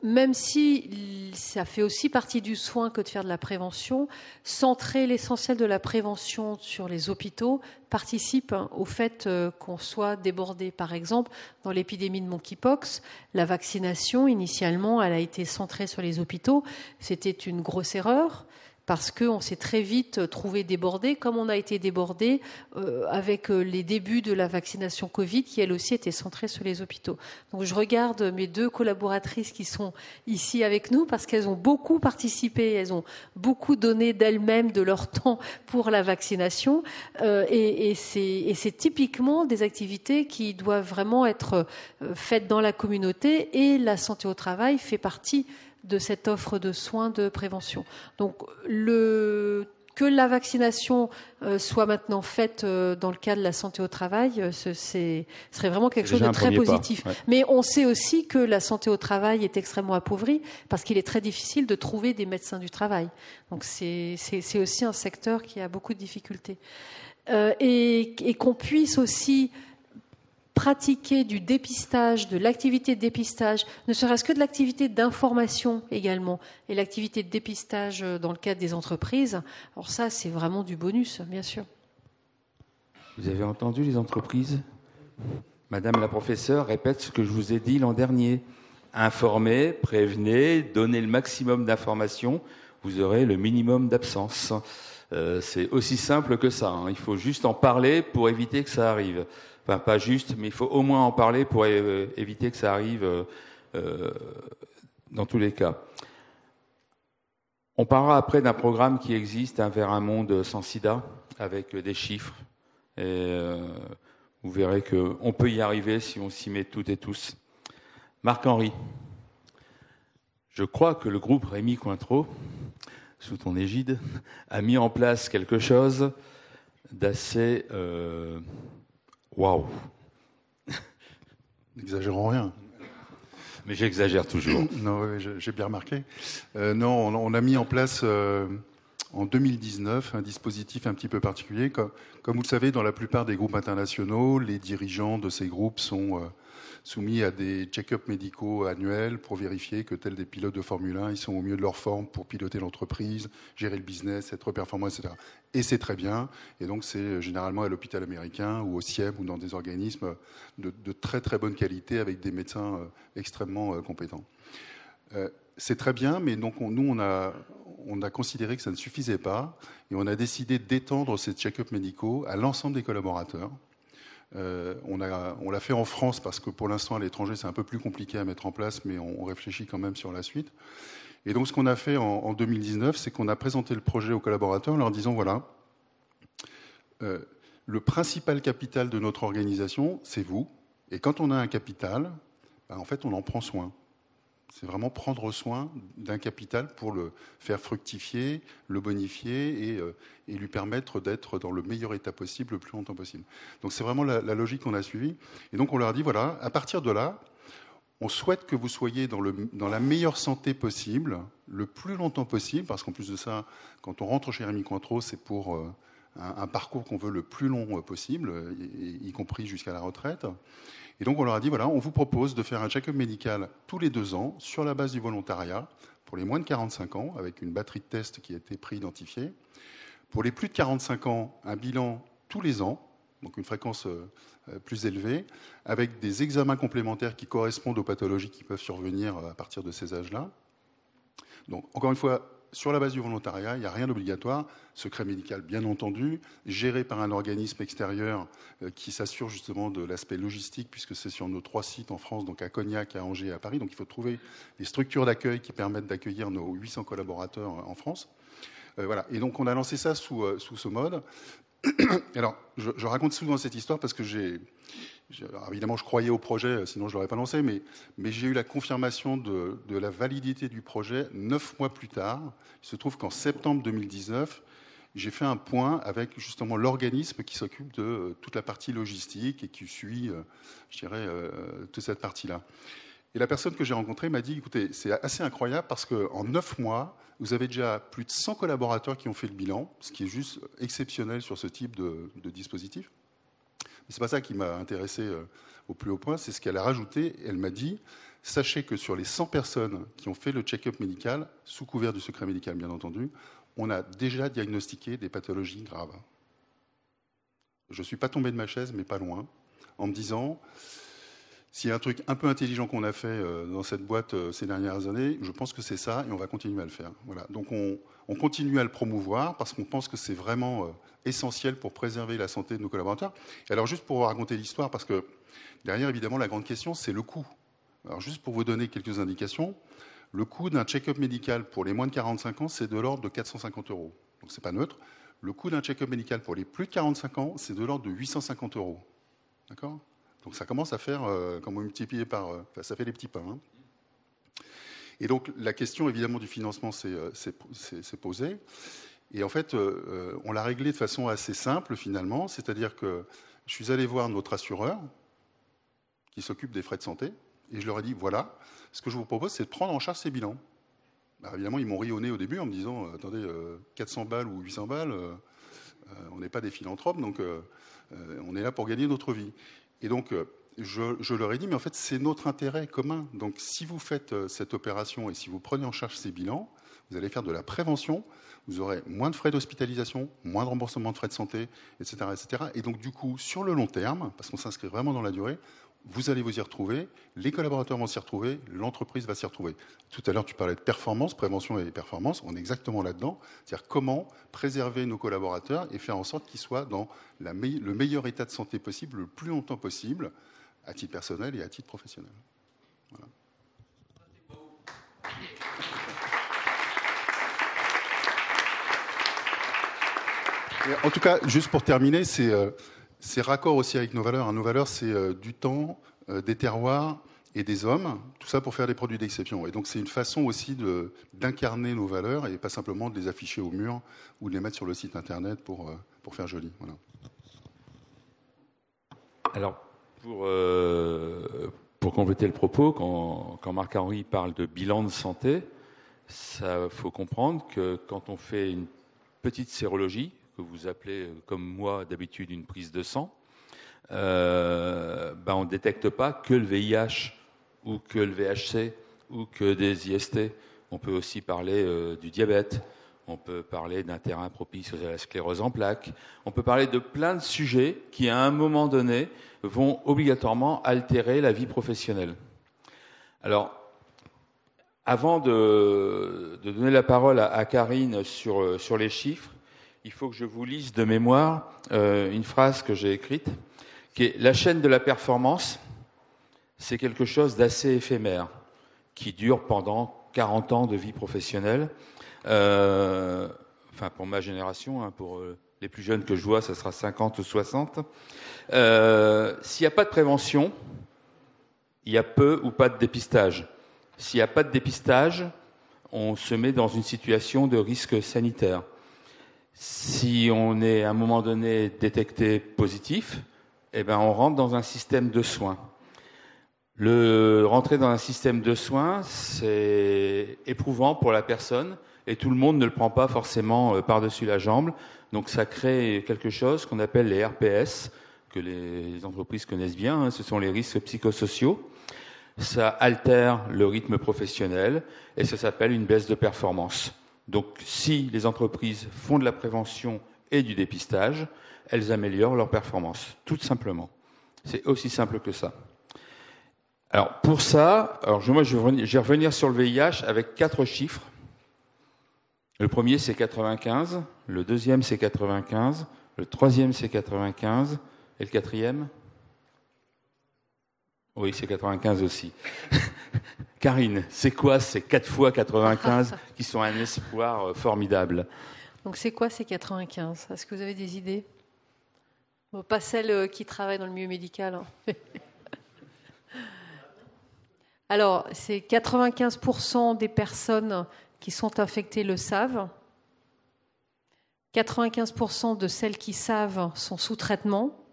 D: même si ça fait aussi partie du soin que de faire de la prévention, centrer l'essentiel de la prévention sur les hôpitaux participe hein, au fait euh, qu'on soit débordé. Par exemple, dans l'épidémie de monkeypox, la vaccination, initialement, elle a été centrée sur les hôpitaux. C'était une grosse erreur parce qu'on s'est très vite trouvé débordé, comme on a été débordé euh, avec euh, les débuts de la vaccination Covid, qui elle aussi était centrée sur les hôpitaux. Donc je regarde mes deux collaboratrices qui sont ici avec nous, parce qu'elles ont beaucoup participé, elles ont beaucoup donné d'elles-mêmes, de leur temps pour la vaccination, euh, et, et c'est typiquement des activités qui doivent vraiment être euh, faites dans la communauté, et la santé au travail fait partie de cette offre de soins de prévention. Donc le que la vaccination euh, soit maintenant faite euh, dans le cadre de la santé au travail, euh, ce serait vraiment quelque chose de très positif. Mais on sait aussi que la santé au travail est extrêmement appauvrie parce qu'il est très difficile de trouver des médecins du travail. Donc c'est aussi un secteur qui a beaucoup de difficultés. et, et qu'on puisse aussi pratiquer du dépistage, de l'activité de dépistage, ne serait-ce que de l'activité d'information également, et l'activité de dépistage euh, dans le cadre des entreprises, alors ça, c'est vraiment du bonus, bien sûr.
B: Vous avez entendu les entreprises? Madame la professeure répète ce que je vous ai dit l'an dernier. Informez, prévenez, donnez le maximum d'informations, vous aurez le minimum d'absence. Euh, c'est aussi simple que ça. Hein. Il faut juste en parler pour éviter que ça arrive enfin pas juste, mais il faut au moins en parler pour éviter que ça arrive euh, euh, dans tous les cas. On parlera après d'un programme qui existe vers un monde sans sida, avec des chiffres. Et euh, vous verrez qu'on peut y arriver si on s'y met toutes et tous. Marc-Henri, je crois que le groupe Rémi Cointreau, sous ton égide, a mis en place quelque chose d'assez Waouh
E: N'exagérons rien.
B: Mais j'exagère toujours.
E: non, j'ai bien remarqué. Euh, non, on, a mis en place euh, en 2019 un dispositif un petit peu particulier. Comme, comme, vous le savez, dans la plupart des groupes internationaux, les dirigeants de ces groupes sont euh, soumis à des check-ups médicaux annuels pour vérifier que tels des pilotes de Formule 1, ils sont au mieux de leur forme pour piloter l'entreprise, gérer le business, être performant, etc. Et c'est très bien. Et donc c'est généralement à l'hôpital américain ou au CIEM ou dans des organismes de, très très bonne qualité avec des médecins euh, extrêmement euh, compétents. Euh, c'est très bien, mais donc nous on a, on a considéré que ça ne suffisait pas et on a décidé d'étendre ces check-ups médicaux à l'ensemble des collaborateurs. Euh, on l'a fait en France parce que pour l'instant à l'étranger c'est un peu plus compliqué à mettre en place, mais on, réfléchit quand même sur la suite. Et donc ce qu'on a fait en, 2019, c'est qu'on a présenté le projet aux collaborateurs en leur disant voilà, euh, le principal capital de notre organisation, c'est vous. Et quand on a un capital, ben, en fait on en prend soin. C'est vraiment prendre soin d'un capital pour le faire fructifier, le bonifier et, euh, lui permettre d'être dans le meilleur état possible le plus longtemps possible. Donc c'est vraiment la, logique qu'on a suivie. Et donc on leur dit, voilà, à partir de là, on souhaite que vous soyez dans, la meilleure santé possible, le plus longtemps possible, parce qu'en plus de ça, quand on rentre chez Rémi Cointreau, c'est pour euh, un, parcours qu'on veut le plus long possible, y compris jusqu'à la retraite. Et donc on leur a dit, voilà, on vous propose de faire un check-up médical tous les deux ans sur la base du volontariat pour les moins de 45 ans, avec une batterie de tests qui a été préidentifiée. Pour les plus de 45 ans, un bilan tous les ans, donc une fréquence euh, euh, plus élevée, avec des examens complémentaires qui correspondent aux pathologies qui peuvent survenir euh, à partir de ces âges-là. Donc, encore une fois, sur la base du volontariat, il n'y a rien d'obligatoire. Secret médical, bien entendu, géré par un organisme extérieur qui s'assure justement de l'aspect logistique, puisque c'est sur nos trois sites en France, donc à Cognac, à Angers et à Paris. Donc il faut trouver des structures d'accueil qui permettent d'accueillir nos 800 collaborateurs en France. voilà. Et donc on a lancé ça sous, sous ce mode. Alors, je, raconte souvent cette histoire parce que j'ai, évidemment, je croyais au projet, sinon je l'aurais pas lancé, mais, j'ai eu la confirmation de, la validité du projet neuf mois plus tard. Il se trouve qu'en septembre 2019, j'ai fait un point avec justement l'organisme qui s'occupe de euh, toute la partie logistique et qui suit, euh, je dirais, euh, toute cette partie-là. Et la personne que j'ai rencontrée m'a dit, écoutez, c'est assez incroyable parce qu'en neuf mois, vous avez déjà plus de 100 collaborateurs qui ont fait le bilan, ce qui est juste exceptionnel sur ce type de, dispositif. Mais ce n'est pas ça qui m'a intéressé euh, au plus haut point, c'est ce qu'elle a rajouté. Elle m'a dit, sachez que sur les 100 personnes qui ont fait le check-up médical, sous couvert du secret médical bien entendu, on a déjà diagnostiqué des pathologies graves. Je ne suis pas tombé de ma chaise, mais pas loin, en me disant, s'il y a un truc un peu intelligent qu'on a fait euh, dans cette boîte euh, ces dernières années, je pense que c'est ça et on va continuer à le faire. Donc on, continue à le promouvoir parce qu'on pense que c'est vraiment euh, essentiel pour préserver la santé de nos collaborateurs. Et alors juste pour vous raconter l'histoire, parce que derrière évidemment la grande question c'est le coût. Alors juste pour vous donner quelques indications, le coût d'un check-up médical pour les moins de 45 ans c'est de l'ordre de 450 euros. Donc c'est pas neutre. Le coût d'un check-up médical pour les plus de 45 ans c'est de l'ordre de 850 euros. D'accord? Donc ça commence à faire, euh, quand vous multipliez par, euh, ça fait des petits pains. Hein. Et donc la question évidemment du financement s'est euh, posée. Et en fait, on l'a réglé de façon assez simple finalement, c'est-à-dire que je suis allé voir notre assureur qui s'occupe des frais de santé et je leur ai dit voilà, ce que je vous propose, c'est de prendre en charge ces bilans. Bah, évidemment, ils m'ont ri au au début en me disant attendez, 400 balles ou 800 balles, on n'est pas des philanthropes, donc on est là pour gagner notre vie. Et donc, euh, je, leur ai dit, mais en fait, c'est notre intérêt commun. Donc, si vous faites euh, cette opération et si vous prenez en charge ces bilans, vous allez faire de la prévention, vous aurez moins de frais d'hospitalisation, moins de remboursement de frais de santé, etc., etc. Et donc, du coup, sur le long terme, parce qu'on s'inscrit vraiment dans la durée, vous allez vous y retrouver, les collaborateurs vont s'y retrouver, l'entreprise va s'y retrouver. Tout à l'heure, tu parlais de performance, prévention et performance, on est exactement là-dedans. C'est-à-dire comment préserver nos collaborateurs et faire en sorte qu'ils soient dans le meilleur état de santé possible le plus longtemps possible, à titre personnel et à titre professionnel. en tout cas, juste pour terminer, c'est euh, c'est raccord aussi avec nos valeurs. Nos valeurs, c'est euh, du temps, euh, des terroirs et des hommes, tout ça pour faire des produits d'exception. Et donc c'est une façon aussi d'incarner nos valeurs et pas simplement de les afficher au mur ou de les mettre sur le site internet pour, euh, pour faire joli.
B: Alors, pour, compléter le propos, quand, quand Marc-Henri parle de bilan de santé, il faut comprendre que quand on fait une petite sérologie, que vous appelez, euh, comme moi d'habitude, une prise de sang, euh, ben on ne détecte pas que le VIH ou que le VHC ou que des IST. On peut aussi parler euh, du diabète, on peut parler d'un terrain propice à la sclérose en plaques, on peut parler de plein de sujets qui, à un moment donné, vont obligatoirement altérer la vie professionnelle. Alors, avant de, donner la parole à, Karine sur les chiffres, il faut que je vous lise de mémoire euh, une phrase que j'ai écrite, qui est La chaîne de la performance, c'est quelque chose d'assez éphémère, qui dure pendant 40 ans de vie professionnelle. Euh, enfin, pour ma génération, hein, pour euh, les plus jeunes que je vois, ça sera 50 ou 60. S'il n'y a pas de prévention, il y a peu ou pas de dépistage. S'il n'y a pas de dépistage, on se met dans une situation de risque sanitaire. Si on est à un moment donné détecté positif, eh ben on rentre dans un système de soins. Le rentrer dans un système de soins, c'est éprouvant pour la personne et tout le monde ne le prend pas forcément euh, par-dessus la jambe. Donc ça crée quelque chose qu'on appelle les RPS, que les entreprises connaissent bien. Hein. ce sont les risques psychosociaux. ça altère le rythme professionnel et ça s'appelle une baisse de performance. Donc si les entreprises font de la prévention et du dépistage, elles améliorent leur performance, tout simplement. C'est aussi simple que ça. Alors pour ça, alors moi je vais revenir sur le VIH avec quatre chiffres. Le premier c'est 95, le deuxième c'est 95, le troisième c'est 95 et le quatrième? Oui, c'est 95 aussi. Karine, c'est quoi ces 4 fois 95 qui sont un espoir euh, formidable?
D: Donc c'est quoi ces 95 Est-ce que vous avez des idées? Pas celles euh, qui travaillent dans le milieu médical. Hein. Alors, c'est 95% des personnes qui sont infectées le savent. 95% de celles qui savent sont sous traitement.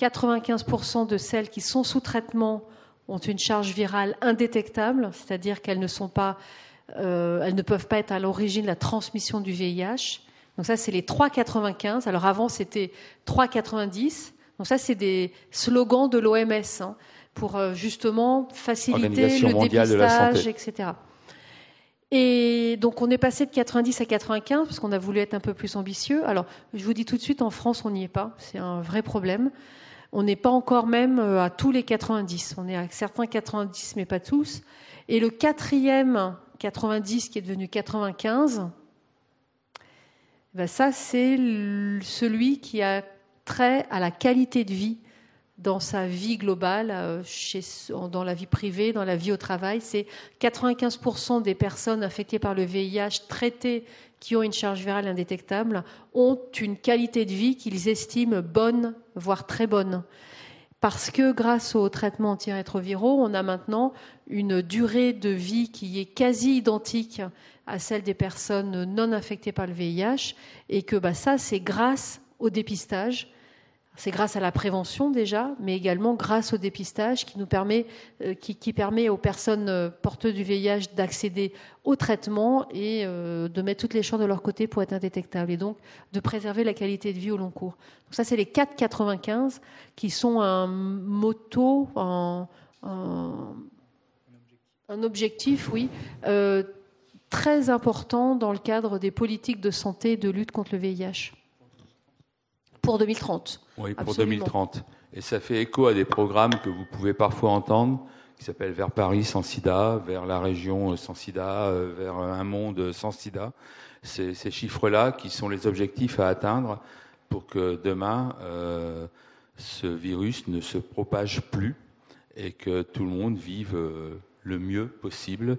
D: 95% de celles qui sont sous traitement ont une charge virale indétectable, c'est-à-dire qu'elles ne sont pas, euh, elles ne peuvent pas être à l'origine de la transmission du VIH. Donc ça, c'est les 3,95. Alors avant, c'était 3,90. Donc ça, c'est des slogans de l'OMS hein, pour euh, justement faciliter le dépistage, etc. Et donc on est passé de 90 à 95 parce qu'on a voulu être un peu plus ambitieux. Alors je vous dis tout de suite, en France, on n'y est pas. C'est un vrai problème. On n'est pas encore même euh, à tous les 90. On est à certains 90, mais pas tous. Et le quatrième 90 qui est devenu 95, ben ça c'est celui qui a trait à la qualité de vie dans sa vie globale, euh, dans la vie privée, dans la vie au travail. C'est 95% des personnes affectées par le VIH traitées qui ont une charge virale indétectable ont une qualité de vie qu'ils estiment bonne, voire très bonne. Parce que grâce aux traitements antirétroviraux, on a maintenant une durée de vie qui est quasi identique à celle des personnes non infectées par le VIH, et que bah, ça, c'est grâce au dépistage c'est grâce à la prévention déjà, mais également grâce au dépistage qui nous permet, euh, qui, permet aux personnes euh, porteuses du VIH d'accéder au traitement et euh, de mettre toutes les chances de leur côté pour être indétectables et donc de préserver la qualité de vie au long cours. Donc ça, c'est les 4,95 qui sont un moto, un, objectif, oui, très important dans le cadre des politiques de santé et de lutte contre le VIH pour 2030.
B: Oui, pour 2030. Et ça fait écho à des programmes que vous pouvez parfois entendre, qui s'appellent Vers Paris sans sida, vers la région sans sida, euh, vers un monde sans sida. Ces chiffres-là qui sont les objectifs à atteindre pour que demain, euh, ce virus ne se propage plus et que tout le monde vive euh, le mieux possible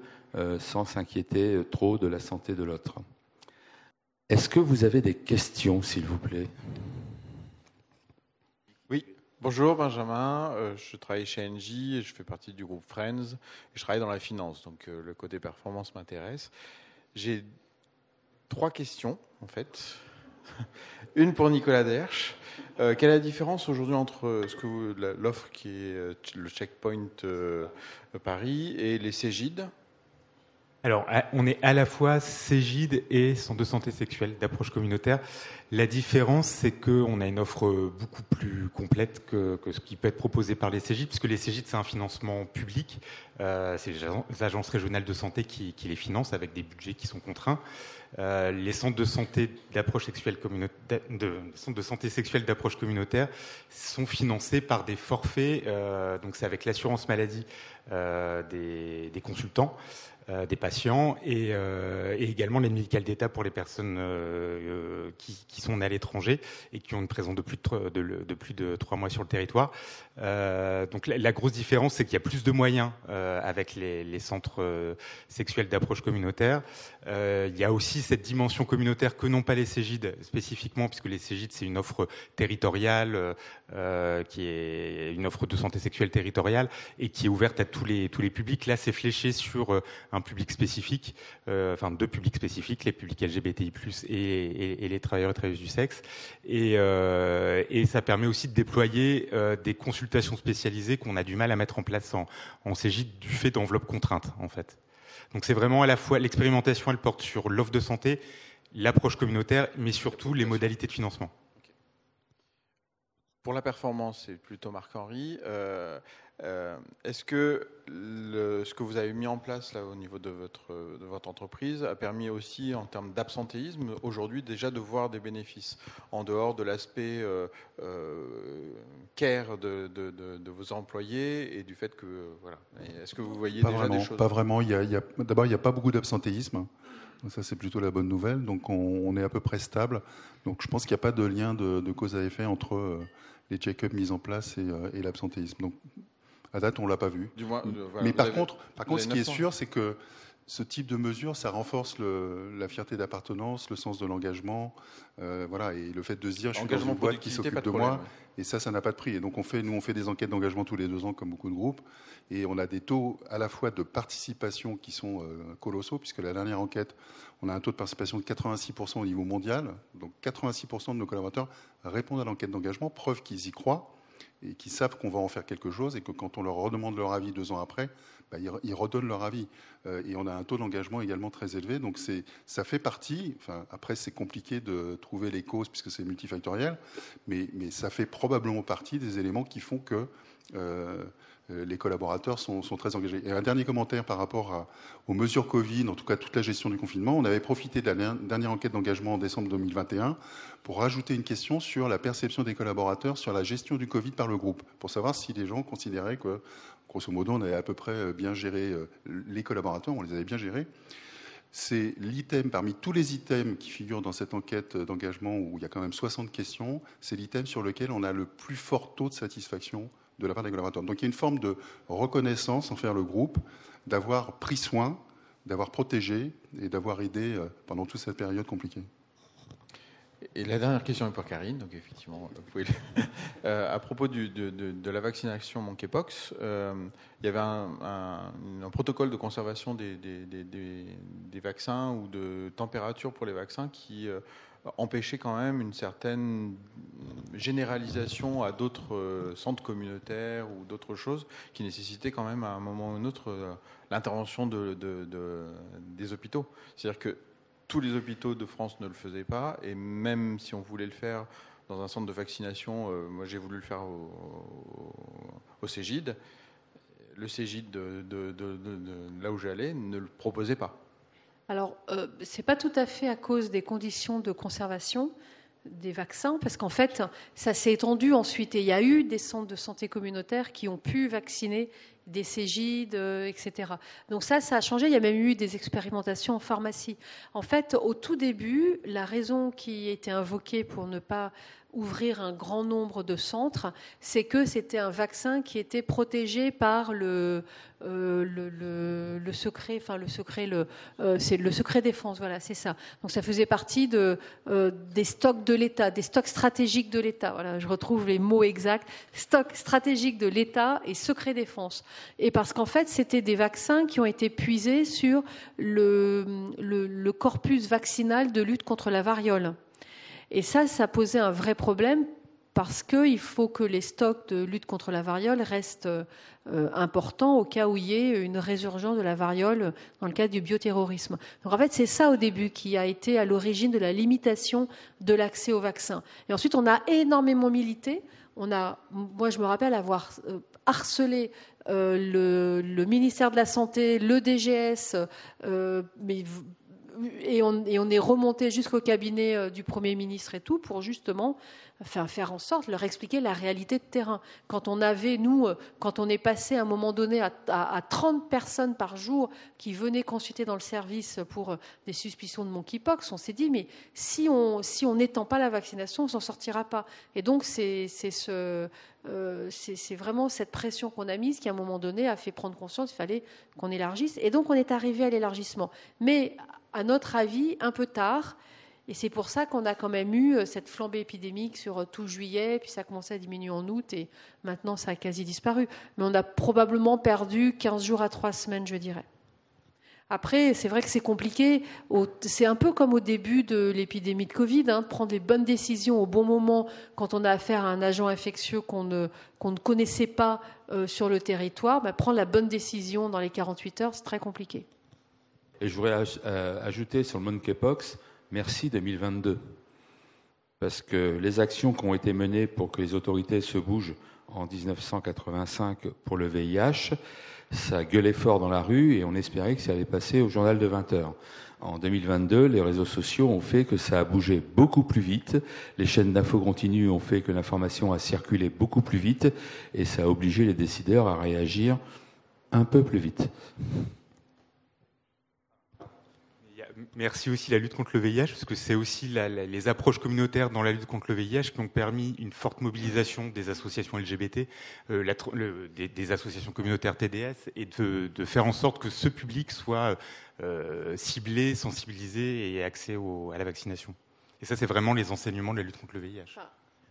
B: sans s'inquiéter trop de la santé de l'autre. Est-ce que vous avez des questions, s'il vous plaît?
G: Bonjour Benjamin, euh, je travaille chez Engie et je fais partie du groupe Friends je travaille dans la finance, donc euh, le côté performance m'intéresse. J'ai trois questions en fait. Une pour Nicolas Dersch. Euh, quelle est la différence aujourd'hui entre l'offre qui est le checkpoint Paris et les Cégides?
F: Alors, on est à la fois Cégide et centre de santé sexuelle d'approche communautaire. La différence, c'est qu'on a une offre beaucoup plus complète que, ce qui peut être proposé par les Cégides, puisque les Cégides, c'est un financement public. Euh, c'est les agences régionales de santé qui, les financent avec des budgets qui sont contraints. Euh, les centres de santé d'approche sexuelle communautaire, sexuelle d'approche communautaire sont financés par des forfaits. Euh, donc, c'est avec l'assurance maladie des, consultants. Euh, des patients et, euh, et également l'aide médicale d'État pour les personnes euh, qui, qui, sont à l'étranger et qui ont une présence de plus de, de, de, plus de trois mois sur le territoire. donc la, grosse différence, c'est qu'il y a plus de moyens avec les, les, centres sexuels d'approche communautaire. il y a aussi cette dimension communautaire que n'ont pas les Cégides spécifiquement, puisque les Cégides, c'est une offre territoriale qui est une offre de santé sexuelle territoriale et qui est ouverte à tous les, tous les publics. Là, c'est fléché sur un public spécifique, euh, enfin deux publics spécifiques, les publics LGBTI+ et, et, les travailleurs et travailleuses du sexe. Et, euh, ça permet aussi de déployer euh, des consultations spécialisées qu'on a du mal à mettre en place en, en du fait d'enveloppes contraintes, en fait. Donc c'est vraiment à la fois l'expérimentation, elle porte sur l'offre de santé, l'approche communautaire, mais surtout les modalités de financement.
G: Pour la performance, c'est plutôt Marc-Henri. Euh, est-ce que ce que vous avez mis en place là au niveau de votre, de votre entreprise a permis aussi en termes d'absentéisme aujourd'hui déjà de voir des bénéfices en dehors de l'aspect euh, euh, care de, de, vos employés et du fait que voilà est-ce que vous voyez déjà
E: des
G: choses
E: Pas vraiment. Il y a, d'abord il n'y a pas beaucoup d'absentéisme. ça, c'est plutôt la bonne nouvelle. Donc, on, est à peu près stable. Donc, je pense qu'il n'y a pas de lien de, cause à effet entre les check-ups mis en place et, et l'absentéisme. Donc, à date, on l'a pas vu. Mais par contre, par contre, ce qui est sûr, c'est que ce type de mesure, ça renforce la fierté d'appartenance, le sens de l'engagement, euh, voilà, et le fait de se dire, je suis dans une boîte qui s'occupe de, moi, et ça, ça n'a pas de prix. Et donc, on fait, nous, on fait des enquêtes d'engagement tous les deux ans, comme beaucoup de groupes, et on a des taux à la fois de participation qui sont euh, colossaux, puisque la dernière enquête, on a un taux de participation de 86% au niveau mondial, donc 86% de nos collaborateurs répondent à l'enquête d'engagement, preuve qu'ils y croient et qui savent qu'on va en faire quelque chose et que quand on leur redemande leur avis deux ans après, bah, ils, redonnent leur avis. Euh, et on a un taux d'engagement également très élevé. Donc ça fait partie, enfin, après c'est compliqué de trouver les causes puisque c'est multifactoriel, mais, mais, ça fait probablement partie des éléments qui font que euh, les collaborateurs sont, très engagés. Et un dernier commentaire par rapport aux mesures Covid, en tout cas toute la gestion du confinement. On avait profité de la dernière enquête d'engagement en décembre 2021 pour rajouter une question sur la perception des collaborateurs sur la gestion du Covid par le groupe, pour savoir si les gens considéraient que, grosso modo, on avait à peu près euh, bien géré euh, les collaborateurs, on les avait bien gérés c'est l'item, parmi tous les items qui figurent dans cette enquête d'engagement, où il y a quand même 60 questions, c'est l'item sur lequel on a le plus fort taux de satisfaction de la part des collaborateurs. Donc il y a une forme de reconnaissance envers le groupe, d'avoir pris soin, d'avoir protégé et d'avoir aidé euh, pendant toute cette période compliquée.
G: Et la dernière question est pour Karine, donc effectivement, vous pouvez... euh, à propos de, la vaccination monkeypox, euh, il y avait un, protocole de conservation des, vaccins ou de température pour les vaccins qui euh, empêcher quand même une certaine généralisation à d'autres centres communautaires ou d'autres choses qui nécessitaient quand même à un moment ou un autre l'intervention de, des hôpitaux. C'est-à-dire que tous les hôpitaux de France ne le faisaient pas. Et même si on voulait le faire dans un centre de vaccination, euh, moi j'ai voulu le faire au, au Cégide, le Cégide de là où j'allais ne le proposait pas.
D: Alors, euh, ce n'est pas tout à fait à cause des conditions de conservation des vaccins, parce qu'en fait, ça s'est étendu ensuite. Et il y a eu des centres de santé communautaires qui ont pu vacciner des Cégides, euh, etc. Donc ça, ça a changé. Il y a même eu des expérimentations en pharmacie. En fait, au tout début, la raison qui était invoquée pour ne pas ouvrir un grand nombre de centres, c'est que c'était un vaccin qui était protégé par le, euh, secret, enfin le secret, le, euh, c'est le secret défense, voilà, c'est ça. Donc ça faisait partie de, des stocks de l'État, des stocks stratégiques de l'État. Voilà, je retrouve les mots exacts. Stock stratégique de l'État et secret défense. Et parce qu'en fait, c'était des vaccins qui ont été puisés sur le, corpus vaccinal de lutte contre la variole. Et ça, ça posait un vrai problème parce qu'il faut que les stocks de lutte contre la variole restent euh, importants au cas où il y ait une résurgence de la variole dans le cadre du bioterrorisme. Donc en fait, c'est ça au début qui a été à l'origine de la limitation de l'accès au vaccin. Et ensuite, on a énormément milité. On a, moi, je me rappelle avoir euh, harcelé euh, le, le, ministère de la Santé, le DGS, mais et on, est remonté jusqu'au cabinet euh, du Premier ministre et tout pour justement faire, en sorte, leur expliquer la réalité de terrain. Quand on avait, nous, euh, quand on est passé à un moment donné à, à, 30 personnes par jour qui venaient consulter dans le service pour euh, des suspicions de monkeypox, on s'est dit, mais si on n'étend pas la vaccination, on s'en sortira pas. Et donc, c'est ce, c'est vraiment cette pression qu'on a mise qui, à un moment donné, a fait prendre conscience qu'il fallait qu'on élargisse. Et donc, on est arrivé à l'élargissement. Mais, à notre avis, un peu tard. Et c'est pour ça qu'on a quand même eu euh, cette flambée épidémique sur euh, tout juillet, puis ça a commencé à diminuer en août, et maintenant ça a quasi disparu. Mais on a probablement perdu 15 jours à 3 semaines, je dirais. Après, c'est vrai que c'est compliqué. C'est un peu comme au début de l'épidémie de Covid, hein, prendre les bonnes décisions au bon moment quand on a affaire à un agent infectieux qu'on ne, connaissait pas euh, sur le territoire. Bah, prendre la bonne décision dans les 48 heures, c'est très compliqué.
B: Et je voudrais ajouter sur le monkeypox, merci 2022. parce que les actions qui ont été menées pour que les autorités se bougent en 1985 pour le VIH, ça gueulait fort dans la rue et on espérait que ça allait passer au journal de 20 heures. En 2022, les réseaux sociaux ont fait que ça a bougé beaucoup plus vite. Les chaînes d'infos continues ont fait que l'information a circulé beaucoup plus vite et ça a obligé les décideurs à réagir un peu plus vite.
F: Merci aussi la lutte contre le VIH, parce que c'est aussi les approches communautaires dans la lutte contre le VIH qui ont permis une forte mobilisation des associations LGBT, euh, des, associations communautaires TDS, et de, faire en sorte que ce public soit euh, ciblé, sensibilisé et accès à la vaccination. Et ça, c'est vraiment les enseignements de la lutte contre le VIH.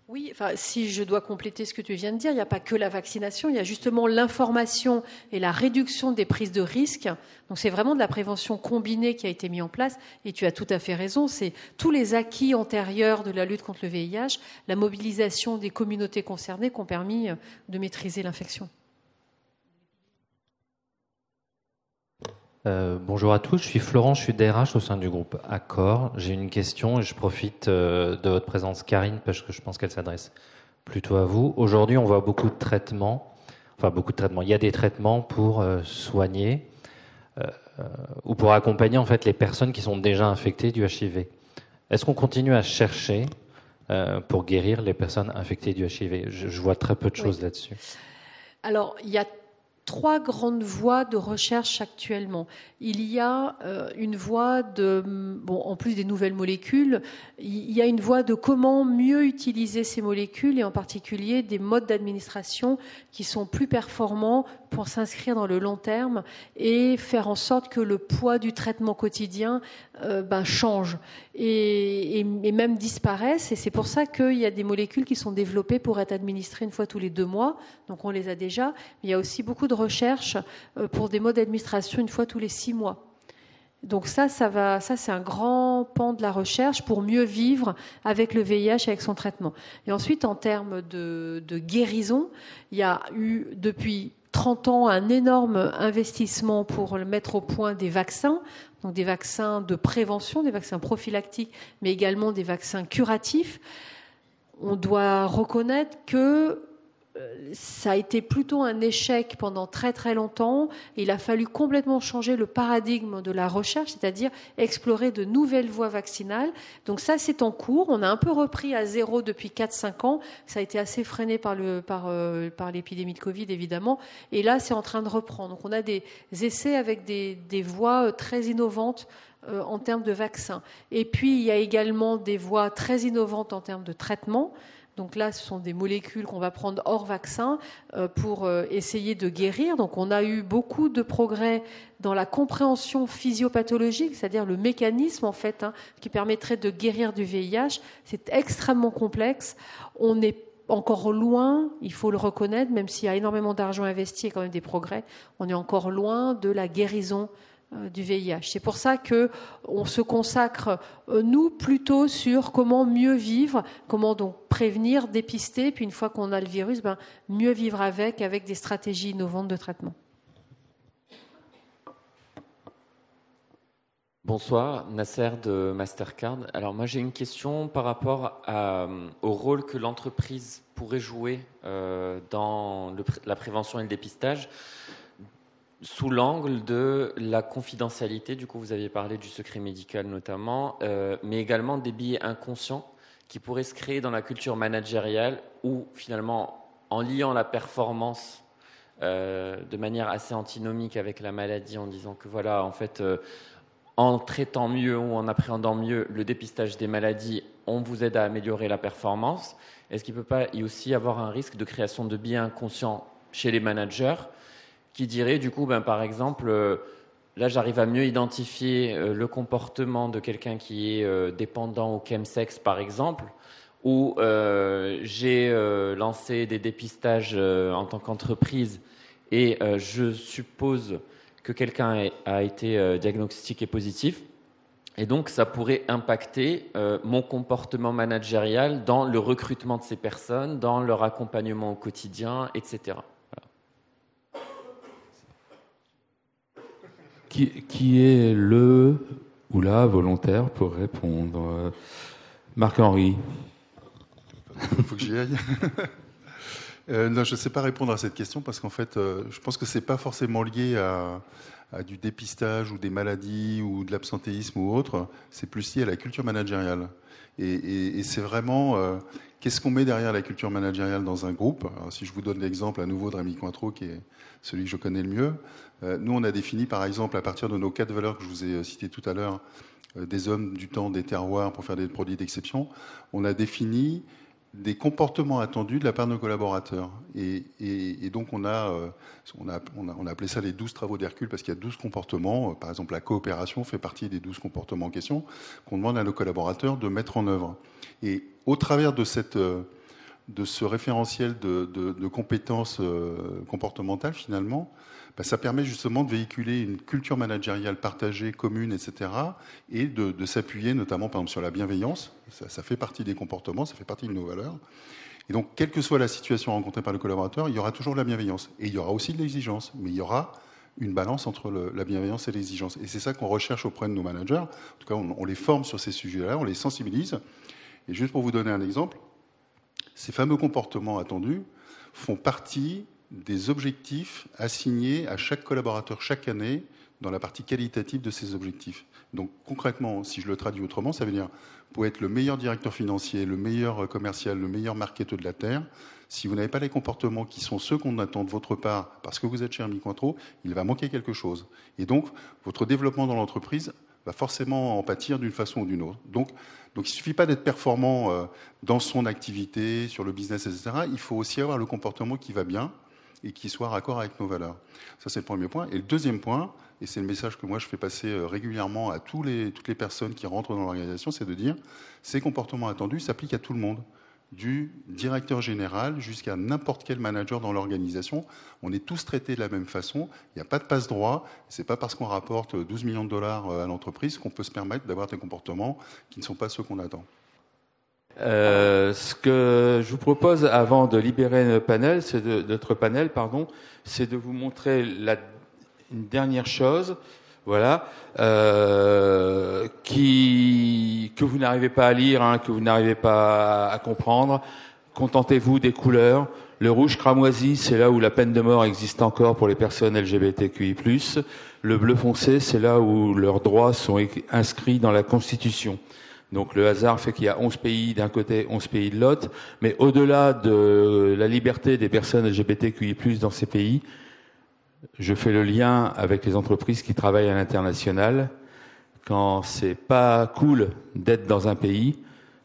D: Oui, enfin, si je dois compléter ce que tu viens de dire, il n'y a pas que la vaccination, il y a justement l'information et la réduction des prises de risques. Donc c'est vraiment de la prévention combinée qui a été mise en place. Et tu as tout à fait raison, c'est tous les acquis antérieurs de la lutte contre le VIH, la mobilisation des communautés concernées qui ont permis de maîtriser l'infection.
H: Euh, bonjour à tous, je suis Florent, je suis DRH au sein du groupe Accor. J'ai une question et je profite euh, de votre présence, Karine, parce que je pense qu'elle s'adresse plutôt à vous. Aujourd'hui, on voit beaucoup de traitements, enfin beaucoup de traitements. Il y a des traitements pour euh, soigner ou pour accompagner en fait les personnes qui sont déjà infectées du HIV. Est-ce qu'on continue à chercher pour guérir les personnes infectées du HIV je, vois très peu de choses là-dessus.
D: Alors, il y a trois grandes voies de recherche actuellement. Il y a euh, une voie de, bon, en plus des nouvelles molécules, il y a une voie de comment mieux utiliser ces molécules et en particulier des modes d'administration qui sont plus performants pour s'inscrire dans le long terme et faire en sorte que le poids du traitement quotidien euh, ben, change et, même disparaisse. Et c'est pour ça qu'il y a des molécules qui sont développées pour être administrées une fois tous les deux mois. Donc on les a déjà. il y a aussi beaucoup de recherches euh, pour des modes d'administration une fois tous les six mois. Donc ça, ça va, ça c'est un grand pan de la recherche pour mieux vivre avec le VIH, avec son traitement. Et ensuite, en termes de, de guérison, il y a eu depuis 30 ans un énorme investissement pour mettre au point des vaccins, donc des vaccins de prévention, des vaccins prophylactiques, mais également des vaccins curatifs. On doit reconnaître que ça a été plutôt un échec pendant très très longtemps. Il a fallu complètement changer le paradigme de la recherche, c'est-à-dire explorer de nouvelles voies vaccinales. Donc ça, c'est en cours. On a un peu repris à zéro depuis 4-5 ans. Ça a été assez freiné par, le, par, euh, par l'épidémie de Covid, évidemment. Et là, c'est en train de reprendre. Donc on a des essais avec des, des voies euh, très innovantes euh, en termes de vaccins. Et puis, il y a également des voies très innovantes en termes de traitement. Donc là, ce sont des molécules qu'on va prendre hors vaccin euh, pour euh, essayer de guérir. Donc on a eu beaucoup de progrès dans la compréhension physiopathologique, c'est-à-dire le mécanisme en fait hein, qui permettrait de guérir du VIH. C'est extrêmement complexe. On est encore loin, il faut le reconnaître, même s'il y a énormément d'argent investi et quand même des progrès, on est encore loin de la guérison du VIH. C'est pour ça que on se consacre euh, nous plutôt sur comment mieux vivre, comment donc prévenir, dépister, puis une fois qu'on a le virus, ben, mieux vivre avec, avec des stratégies innovantes de traitement.
I: Bonsoir, Nasser de Mastercard. Alors moi j'ai une question par rapport au rôle que l'entreprise pourrait jouer euh, dans la prévention et le dépistage sous l'angle de la confidentialité, du coup vous aviez parlé du secret médical notamment, euh, mais également des billets inconscients qui pourraient se créer dans la culture managériale ou finalement en liant la performance euh, de manière assez antinomique avec la maladie en disant que voilà en fait euh, en traitant mieux ou en appréhendant mieux le dépistage des maladies, on vous aide à améliorer la performance. Est-ce qu'il ne peut pas y aussi avoir un risque de création de biais inconscients chez les managers qui dirait du coup, ben, par exemple, euh, là j'arrive à mieux identifier euh, le comportement de quelqu'un qui est euh, dépendant au chemsex, par exemple, ou j'ai lancé des dépistages en tant qu'entreprise et je suppose que quelqu'un a été diagnostiqué positif. Et donc, ça pourrait impacter mon comportement managérial dans le recrutement de ces personnes, dans leur accompagnement au quotidien, etc.
B: Qui, est le ou la volontaire pour répondre? Marc-Henri
E: Il faut que j'y aille. Euh, non, je ne sais pas répondre à cette question parce qu'en fait, euh, je pense que c'est pas forcément lié à, du dépistage ou des maladies ou de l'absentéisme ou autre. C'est plus lié à la culture managériale. Et, c'est vraiment euh, qu'est-ce qu'on met derrière la culture managériale dans un groupe? Alors, si je vous donne l'exemple à nouveau de Rémi Cointreau, qui est celui que je connais le mieux, nous on a défini par exemple à partir de nos quatre valeurs que je vous ai citées tout à l'heure, des hommes, du temps, des terroirs pour faire des produits d'exception, on a défini des comportements attendus de la part de nos collaborateurs. Et, donc on a, euh, on, a, on, a, appelé ça les 12 travaux d'Hercule parce qu'il y a 12 comportements. Par exemple, la coopération fait partie des 12 comportements en question qu'on demande à nos collaborateurs de mettre en œuvre. Et au travers de, cette, de ce référentiel de, de, compétences euh, comportementales, finalement, ben, ça permet justement de véhiculer une culture managériale partagée, commune, etc. et de, s'appuyer notamment par exemple sur la bienveillance. Ça, fait partie des comportements, ça fait partie de nos valeurs. Et donc, quelle que soit la situation rencontrée par le collaborateur, il y aura toujours de la bienveillance. Et il y aura aussi de l'exigence. Mais il y aura une balance entre la bienveillance et l'exigence. Et c'est ça qu'on recherche auprès de nos managers. En tout cas, on, on les forme sur ces sujets-là, on les sensibilise. Et juste pour vous donner un exemple, ces fameux comportements attendus font partie des objectifs assignés à chaque collaborateur chaque année dans la partie qualitative de ces objectifs. Donc concrètement, si je le traduis autrement, ça veut dire pour être le meilleur directeur financier, le meilleur commercial, le meilleur marketeur de la Terre, si vous n'avez pas les comportements qui sont ceux qu'on attend de votre part parce que vous êtes chez Hermie il va manquer quelque chose. Et donc, votre développement dans l'entreprise va forcément en pâtir d'une façon ou d'une autre. Donc, donc il ne suffit pas d'être performant euh, dans son activité, sur le business, etc. Il faut aussi avoir le comportement qui va bien et qui soit raccord avec nos valeurs. Ça, c'est le premier point. Et le deuxième point, et c'est le message que moi je fais passer euh, régulièrement à toutes les personnes qui rentrent dans l'organisation, c'est de dire ces comportements attendus s'appliquent à tout le monde du directeur général jusqu'à n'importe quel manager dans l'organisation. On est tous traités de la même façon. Il n'y a pas de passe-droit. Ce n'est pas parce qu'on rapporte 12 millions de dollars euh, à l'entreprise qu'on peut se permettre d'avoir des comportements qui ne sont pas ceux qu'on attend.
B: Euh, ce que je vous propose avant de libérer notre panel, c'est de, notre panel, pardon, c'est de vous montrer la, une dernière chose, voilà, euh, que vous n'arrivez pas à lire, hein, que vous n'arrivez pas à comprendre. Contentez-vous des couleurs. Le rouge cramoisi, c'est là où la peine de mort existe encore pour les personnes LGBTQI+. Le bleu foncé, c'est là où leurs droits sont inscrits dans la Constitution. Donc le hasard fait qu'il y a 11 pays d'un côté, 11 pays de l'autre, mais au-delà de la liberté des personnes LGBTQI+ dans ces pays, je fais le lien avec les entreprises qui travaillent à l'international. Quand c'est pas cool d'être dans un pays,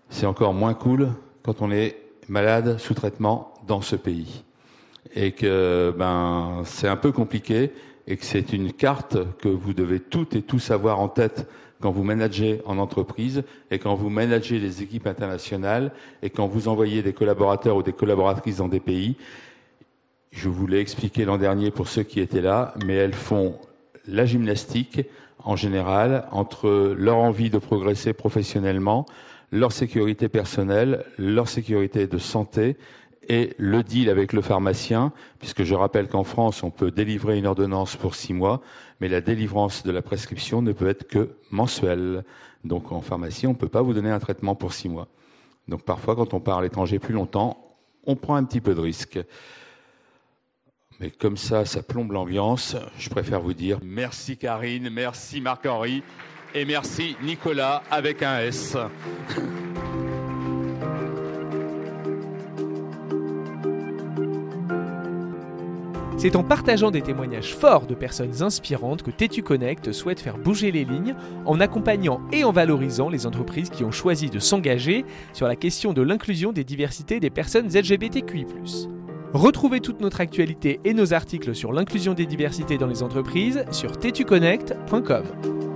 B: c'est encore moins cool quand on est malade sous traitement dans ce pays. Et que ben c'est un peu compliqué et que c'est une carte que vous devez toutes et tous avoir en tête quand vous managez en entreprise et quand vous managez les équipes internationales et quand vous envoyez des collaborateurs ou des collaboratrices dans des pays. Je vous l'ai expliqué l'an dernier pour ceux qui étaient là, mais elles font la gymnastique en général entre leur envie de progresser professionnellement, leur sécurité personnelle, leur sécurité de santé et le deal avec le pharmacien, puisque je rappelle qu'en France, on peut délivrer une ordonnance pour six mois, mais la délivrance de la prescription ne peut être que mensuelle. Donc en pharmacie, on ne peut pas vous donner un traitement pour six mois. Donc parfois, quand on part à l'étranger plus longtemps, on prend un petit peu de risque. Mais comme ça, ça plombe l'ambiance, je préfère vous dire merci Karine, merci Marc-Henri et merci Nicolas avec un S.
A: C'est en partageant des témoignages forts de personnes inspirantes que Tétu Connect souhaite faire bouger les lignes en accompagnant et en valorisant les entreprises qui ont choisi de s'engager sur la question de l'inclusion des diversités des personnes LGBTQI. Retrouvez toute notre actualité et nos articles sur l'inclusion des diversités dans les entreprises sur tetuconnect.com.